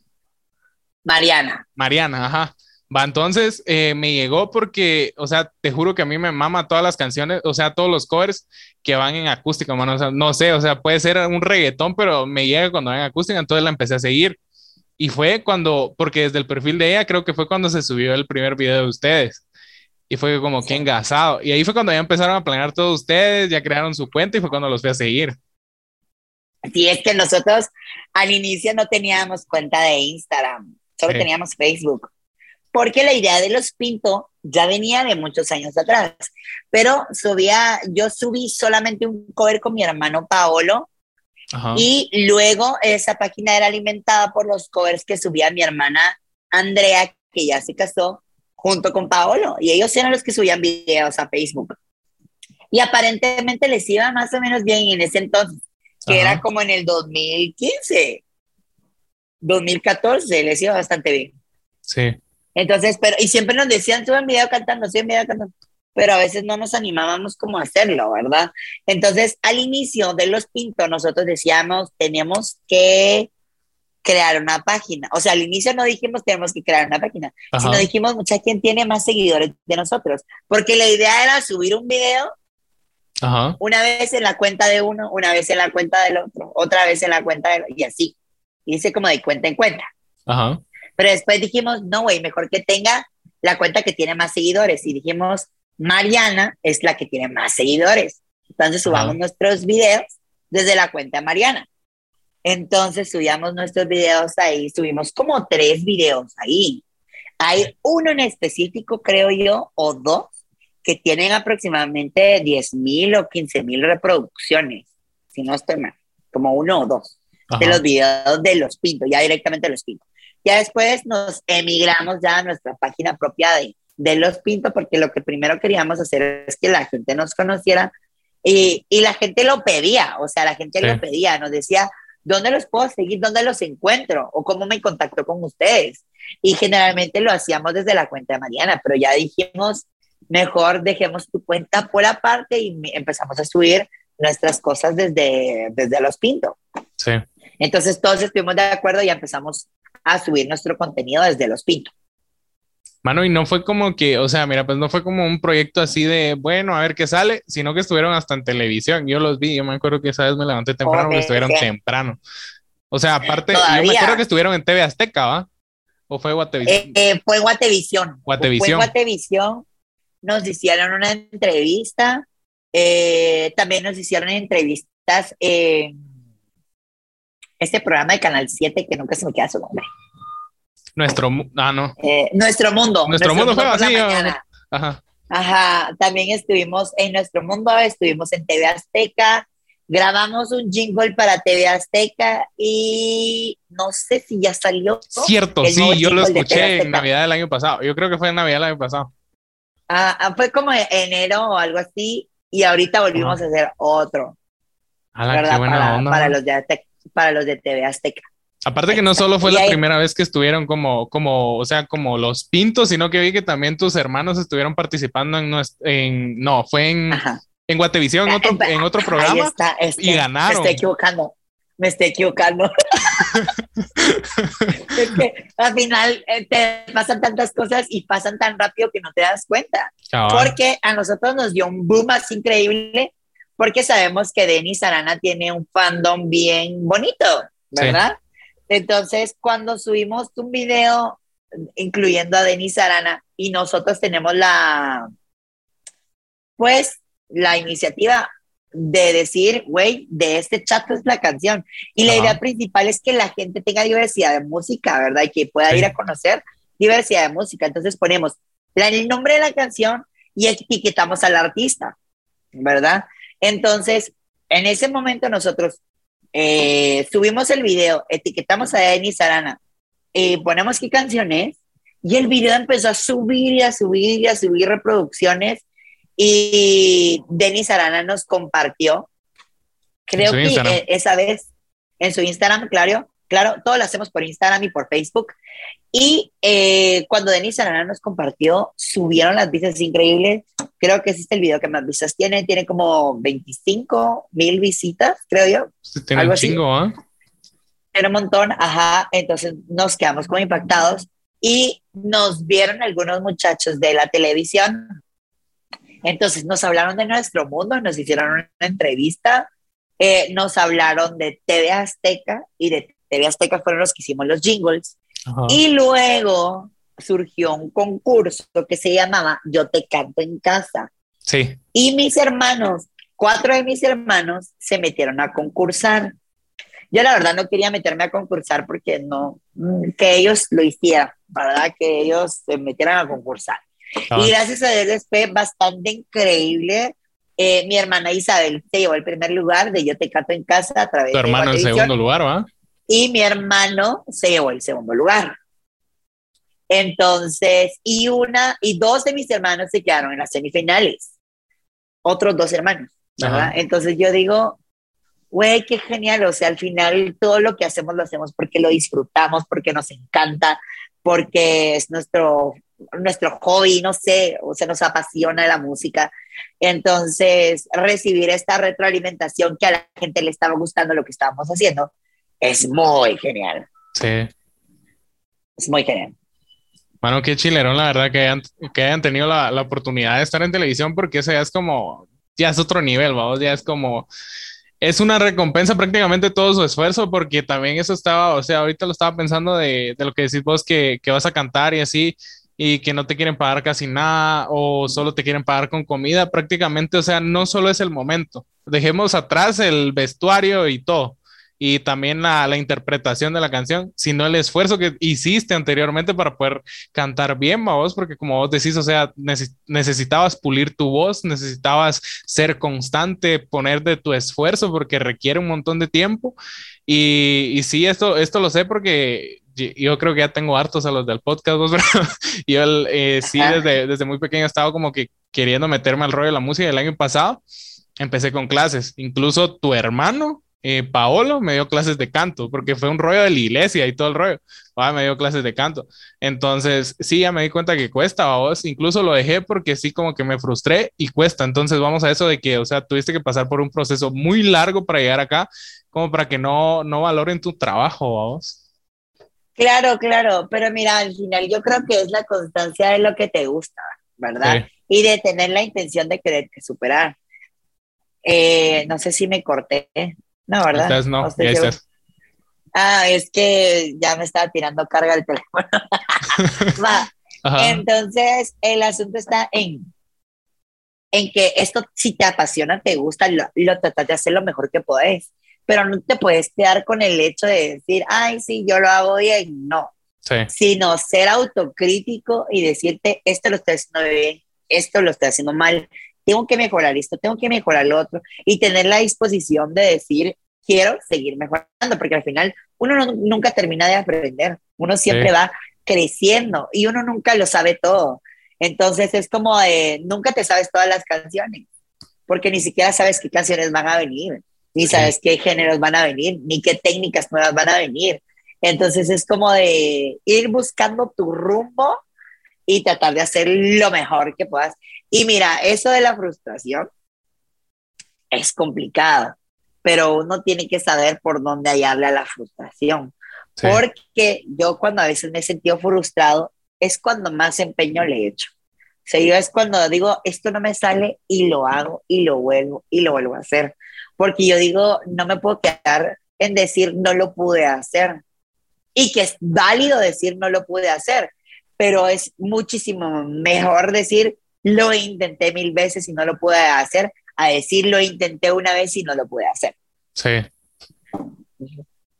Mariana. Mariana, ajá. Va, entonces eh, me llegó porque, o sea, te juro que a mí me mama todas las canciones, o sea, todos los covers que van en acústica, mano. O sea, no sé, o sea, puede ser un reggaetón, pero me llega cuando van en acústica, entonces la empecé a seguir. Y fue cuando, porque desde el perfil de ella creo que fue cuando se subió el primer video de ustedes. Y fue como que engasado. Y ahí fue cuando ya empezaron a planear todos ustedes, ya crearon su cuenta y fue cuando los fui a seguir. Sí, es que nosotros al inicio no teníamos cuenta de Instagram, solo teníamos Facebook. porque la idea de los Pinto ya venía de muchos años atrás, pero subía, yo subí solamente un cover con mi hermano Paolo y luego esa página era alimentada por los covers que subía mi hermana Andrea, que ya se casó, junto con Paolo, y ellos eran los que subían videos a Facebook. Y aparentemente les iba más o menos bien en ese entonces, que era como en el 2015, 2014, les iba bastante bien. Sí. Entonces, pero, y siempre nos decían, suben video cantando, suben video cantando, pero a veces no nos animábamos como a hacerlo, ¿verdad? Entonces, al inicio de Los Pintos, nosotros decíamos, tenemos que crear una página. O sea, al inicio no dijimos tenemos que crear una página, sino dijimos, mucha quien tiene más seguidores de nosotros, porque la idea era subir un video una vez en la cuenta de uno, una vez en la cuenta del otro, otra vez en la cuenta del y así. Y dice como de cuenta en cuenta. Ajá. Pero después dijimos, no, güey, mejor que tenga la cuenta que tiene más seguidores. Y dijimos, Mariana es la que tiene más seguidores. Entonces subamos nuestros videos desde la cuenta Mariana. Entonces subíamos nuestros videos ahí, subimos como tres videos ahí. Hay uno en específico, creo yo, o dos, que tienen aproximadamente 10 mil o 15 mil reproducciones, si no estoy mal, como uno o dos, de los videos de los pintos, ya directamente de los pintos. Ya después nos emigramos ya a nuestra página propia de, de Los Pintos, porque lo que primero queríamos hacer es que la gente nos conociera y, y la gente lo pedía, o sea, la gente lo pedía, nos decía, ¿dónde los puedo seguir? ¿Dónde los encuentro? ¿O cómo me contacto con ustedes? Y generalmente lo hacíamos desde la cuenta de Mariana, pero ya dijimos, mejor dejemos tu cuenta por aparte y empezamos a subir nuestras cosas desde, desde Los Pintos. Sí. Entonces todos estuvimos de acuerdo y empezamos a subir nuestro contenido desde Los Pintos. Mano, y no fue como que, o sea, mira, pues no fue como un proyecto así de, bueno, a ver qué sale, sino que estuvieron hasta en televisión. Yo los vi, yo me acuerdo que esa vez me levanté temprano porque estuvieron temprano. O sea, aparte, yo me acuerdo que estuvieron en TV Azteca, ¿va? ¿O fue Guatevisión? Eh, eh, fue Guatevisión. Guatevisión. Fue Guatevisión. Nos hicieron una entrevista. Eh, también nos hicieron entrevistas en este programa de Canal 7 que nunca se me queda su nombre. Nuestro, ah, no. Eh, nuestro mundo. Nuestro, mundo, fue así. Ajá. Ajá, también estuvimos en Nuestro Mundo, estuvimos en TV Azteca, grabamos un jingle para TV Azteca y no sé si ya salió. Cierto, sí, yo lo escuché en Navidad del año pasado. Yo creo que fue en Navidad del año pasado. Ah, ah fue como enero o algo así y ahorita volvimos a hacer otro. ¿verdad? para, para, los de para los de TV Azteca. Aparte que no solo fue la primera vez que estuvieron como, como, o sea, como los pintos, sino que vi que también tus hermanos estuvieron participando en, en no, fue en, en Guatevisión, en otro, en otro programa, y ganaron. Me estoy equivocando, me estoy equivocando. es que al final eh, te pasan tantas cosas y pasan tan rápido que no te das cuenta. Porque a nosotros nos dio un boom así increíble, porque sabemos que Denis Arana tiene un fandom bien bonito, ¿verdad? Entonces, cuando subimos un video incluyendo a Denise Arana y nosotros tenemos la, pues, la iniciativa de decir, güey, de este chat es la canción. Y la idea principal es que la gente tenga diversidad de música, ¿verdad? Y que pueda ir a conocer diversidad de música. Entonces ponemos el nombre de la canción y etiquetamos al artista, ¿verdad? Entonces, en ese momento nosotros eh, subimos el video, etiquetamos a Denis Arana, y ponemos qué canciones, y el video empezó a subir y a subir y a subir reproducciones, y Denis Arana nos compartió, creo que eh, esa vez, en su Instagram, claro, claro, todo lo hacemos por Instagram y por Facebook, y eh, cuando Denis Arana nos compartió, subieron las vistas increíbles. Creo que ese es el video que más vistas tiene. Tiene como 25 mil visitas, creo yo. tiene un chingo, ¿ah? Tiene un montón, ajá. Entonces nos quedamos como impactados y nos vieron algunos muchachos de la televisión. Entonces nos hablaron de nuestro mundo, nos hicieron una entrevista, eh, nos hablaron de TV Azteca y de TV Azteca fueron los que hicimos los jingles y luego surgió un concurso que se llamaba Yo te canto en casa. Sí. Y mis hermanos, cuatro de mis hermanos, se metieron a concursar. Yo la verdad no quería meterme a concursar porque no, mm, que ellos lo hicieran. ¿verdad? Que ellos se metieran a concursar. Y gracias a Dios fue bastante increíble. Eh, mi hermana Isabel se llevó el primer lugar de Yo te canto en casa a través tu hermano el segundo lugar, ¿va? Y mi hermano se llevó el segundo lugar. Entonces, y una, y dos de mis hermanos se quedaron en las semifinales. Otros dos hermanos, ¿verdad? Entonces yo digo, güey, qué genial. O sea, al final todo lo que hacemos lo hacemos porque lo disfrutamos, porque nos encanta, porque es nuestro, nuestro hobby, no sé, o sea, nos apasiona la música. Entonces, recibir esta retroalimentación que a la gente le estaba gustando lo que estábamos haciendo es muy genial. Sí. Es muy genial. Bueno, qué chilerón, la verdad, que hayan, que hayan tenido la, la oportunidad de estar en televisión, porque eso ya es como, ya es otro nivel, vamos, ya es como, es una recompensa prácticamente todo su esfuerzo, porque también eso estaba, o sea, ahorita lo estaba pensando de, de lo que decís vos, que, que, vas a cantar y así, y que no te quieren pagar casi nada, o solo te quieren pagar con comida, prácticamente, o sea, no solo es el momento, dejemos atrás el vestuario y todo, y también la, la, interpretación de la canción, sino el esfuerzo que hiciste anteriormente para poder cantar bien, vos, porque como vos decís, o sea, necesitabas pulir tu voz, necesitabas ser constante, poner de tu esfuerzo, porque requiere un montón de tiempo. Y, y sí, esto, esto lo sé porque yo creo que ya tengo hartos a los del podcast, vos, pero yo eh, sí, desde, desde muy pequeño estaba como que queriendo meterme al rollo de la música el año pasado. Empecé con clases, incluso tu hermano eh, Paolo me dio clases de canto, porque fue un rollo de la iglesia y todo el rollo. Ah, me dio clases de canto. Entonces, sí, ya me di cuenta que cuesta, vos. Incluso lo dejé porque sí, como que me frustré y cuesta. Entonces, vamos a eso de que, o sea, tuviste que pasar por un proceso muy largo para llegar acá, como para que no, no valoren tu trabajo, vos. Claro, claro, pero mira, al final yo creo que es la constancia de lo que te gusta, ¿verdad? Y de tener la intención de querer superar. Eh, no sé si me corté. No, ¿verdad? no, Ah, es que ya me estaba tirando carga el teléfono. Va. Entonces, el asunto está en, en que esto, si te apasiona, te gusta, lo, lo tratas de hacer lo mejor que puedes, pero no te puedes quedar con el hecho de decir, ay, sí, yo lo hago bien, no. Sí. Sino ser autocrítico y decirte, esto lo estoy haciendo bien, esto lo estoy haciendo mal, tengo que mejorar esto, tengo que mejorar lo otro y tener la disposición de decir, quiero seguir mejorando, porque al final uno nunca termina de aprender, uno siempre va creciendo y uno nunca lo sabe todo. Entonces es como de, nunca te sabes todas las canciones, porque ni siquiera sabes qué canciones van a venir, ni sabes qué géneros van a venir, ni qué técnicas nuevas van a venir. Entonces es como de ir buscando tu rumbo y tratar de hacer lo mejor que puedas. Y mira, eso de la frustración es complicado, pero uno tiene que saber por dónde hallarle a la frustración. Porque yo cuando a veces me he sentido frustrado, es cuando más empeño le he hecho. O sea, yo es cuando digo, esto no me sale y lo hago y lo vuelvo y lo vuelvo a hacer. Porque yo digo, no me puedo quedar en decir no lo pude hacer. Y que es válido decir no lo pude hacer, pero es muchísimo mejor decir lo intenté mil veces y no lo pude hacer, a decir lo intenté una vez y no lo pude hacer. Sí.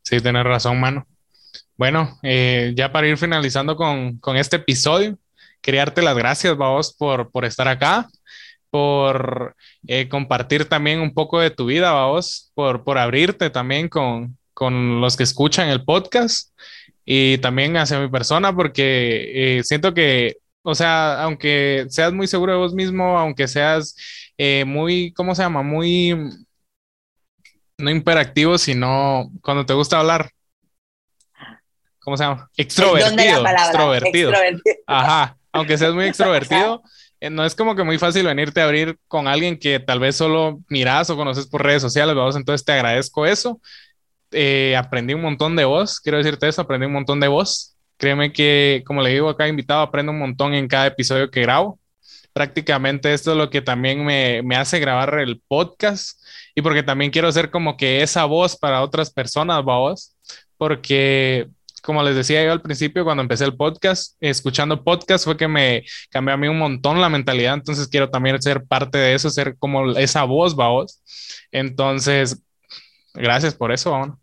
Sí, tienes razón, mano. Bueno, eh, ya para ir finalizando con, con, este episodio, quería darte las gracias, vos, por, por estar acá, por eh, compartir también un poco de tu vida, vos, por, por abrirte también con, con los que escuchan el podcast y también hacia mi persona, porque eh, siento que, o sea, aunque seas muy seguro de vos mismo, aunque seas eh, muy, ¿cómo se llama? Muy, no imperactivo, sino cuando te gusta hablar. ¿Cómo se llama? Extrovertido. Extrovertido. Ajá. Aunque seas muy extrovertido, eh, no es como que muy fácil venirte a abrir con alguien que tal vez solo miras o conoces por redes sociales, vamos, entonces te agradezco eso eh, aprendí un montón de voz, quiero decirte eso, aprendí un montón de voz. Créeme que, como le digo a cada invitado, aprendo un montón en cada episodio que grabo. Prácticamente esto es lo que también me, me hace grabar el podcast y porque también quiero ser como que esa voz para otras personas, vos, porque como les decía yo al principio, cuando empecé el podcast, escuchando podcast fue que me cambió a mí un montón la mentalidad, entonces quiero también ser parte de eso, ser como esa voz, vos. Entonces, Gracias por eso,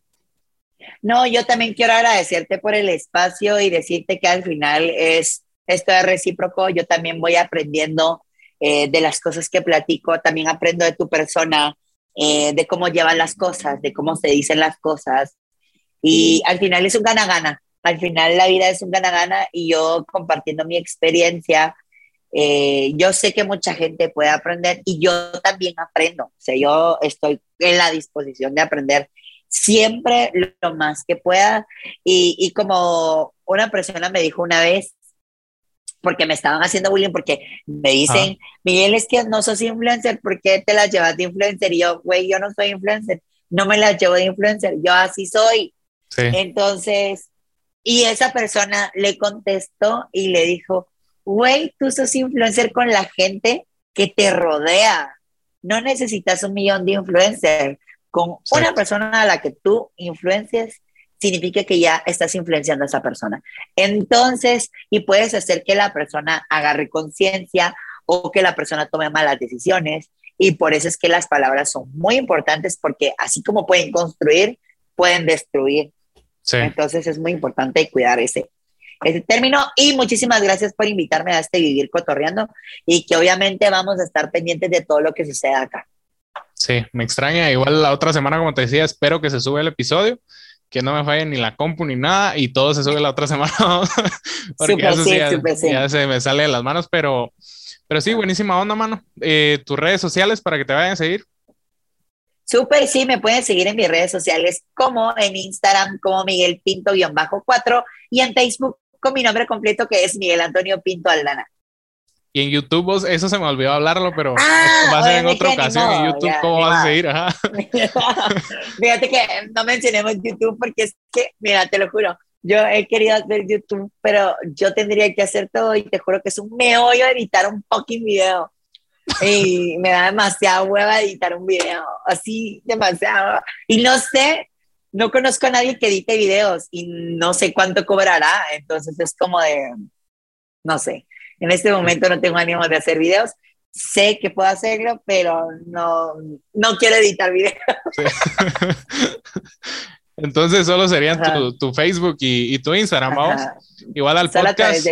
No, yo también quiero agradecerte por el espacio y decirte que al final es esto es recíproco. Yo también voy aprendiendo eh, de las cosas que platico, también aprendo de tu persona, eh, de cómo llevan las cosas, de cómo se dicen las cosas. Y al final es un gana-gana. Al final la vida es un gana-gana y yo compartiendo mi experiencia, eh, yo sé que mucha gente puede aprender y yo también aprendo. O sea, yo estoy en la disposición de aprender siempre lo más que pueda. Y, y como una persona me dijo una vez, porque me estaban haciendo bullying, porque me dicen, Miguel, es que no sos influencer, ¿por qué te las llevas de influencer? Y yo, güey, yo no soy influencer, no me las llevo de influencer, yo así soy. Entonces, y esa persona le contestó y le dijo, güey, tú sos influencer con la gente que te rodea. No necesitas un millón de influencers. Con una persona a la que tú influencias, significa que ya estás influenciando a esa persona. Entonces, y puedes hacer que la persona agarre conciencia o que la persona tome malas decisiones. Y por eso es que las palabras son muy importantes porque así como pueden construir, pueden destruir. Entonces es muy importante cuidar ese, ese término. Y muchísimas gracias por invitarme a este Vivir Cotorreando y que obviamente vamos a estar pendientes de todo lo que suceda acá. Sí, me extraña. Igual la otra semana, como te decía, espero que se sube el episodio que no me falle ni la compu ni nada y todo se sube la otra semana. porque ya, se me sale de las manos, pero, pero sí, buenísima onda, mano. Eh, tus redes sociales para que te vayan a seguir. Súper, sí, me pueden seguir en mis redes sociales como en Instagram como Miguel Pinto-4 y en Facebook con mi nombre completo que es Miguel Antonio Pinto Aldana. Y en YouTube, eso se me olvidó hablarlo, pero ah, va a ser en otra ocasión. en YouTube, ¿cómo vas a seguir? Fíjate que no mencionemos YouTube porque es que, mira, te lo juro, yo he querido hacer YouTube, pero yo tendría que hacer todo y te juro que es un meollo editar un fucking video. Y me da demasiada hueva editar un video, así, demasiado. Y no sé, no conozco a nadie que edite videos y no sé cuánto cobrará, entonces es como de, no sé en este momento no tengo ánimo de hacer videos. Sé que puedo hacerlo, pero no, no quiero editar videos. Entonces solo serían tu, Facebook y, tu Instagram, vamos. Igual al podcast.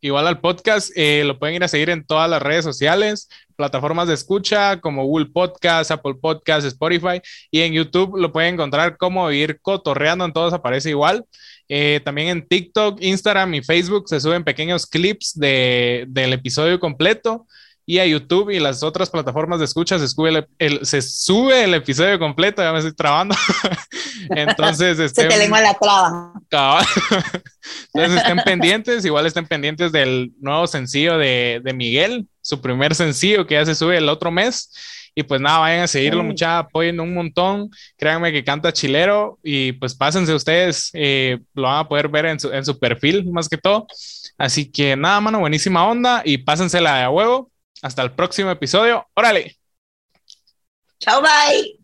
Igual al podcast, eh, lo pueden ir a seguir en todas las redes sociales, plataformas de escucha como Google Podcast, Apple Podcast, Spotify y en YouTube lo pueden encontrar como ir cotorreando, en todos aparece igual. Eh, también en TikTok, Instagram y Facebook se suben pequeños clips de, del episodio completo. Y a YouTube y las otras plataformas de escucha se sube el, se sube el episodio completo, ya me estoy trabando. Entonces, se te lengua la traba. Entonces estén pendientes, igual estén pendientes del nuevo sencillo de, de Miguel, su primer sencillo que ya se sube el otro mes. Y pues nada, vayan a seguirlo, mucha apoyen un montón. Créanme que canta chilero y pues pásense ustedes, eh, lo van a poder ver en su, en su perfil más que todo. Así que nada, mano, buenísima onda y pásensela de a huevo. Hasta el próximo episodio. Órale. Chao, bye.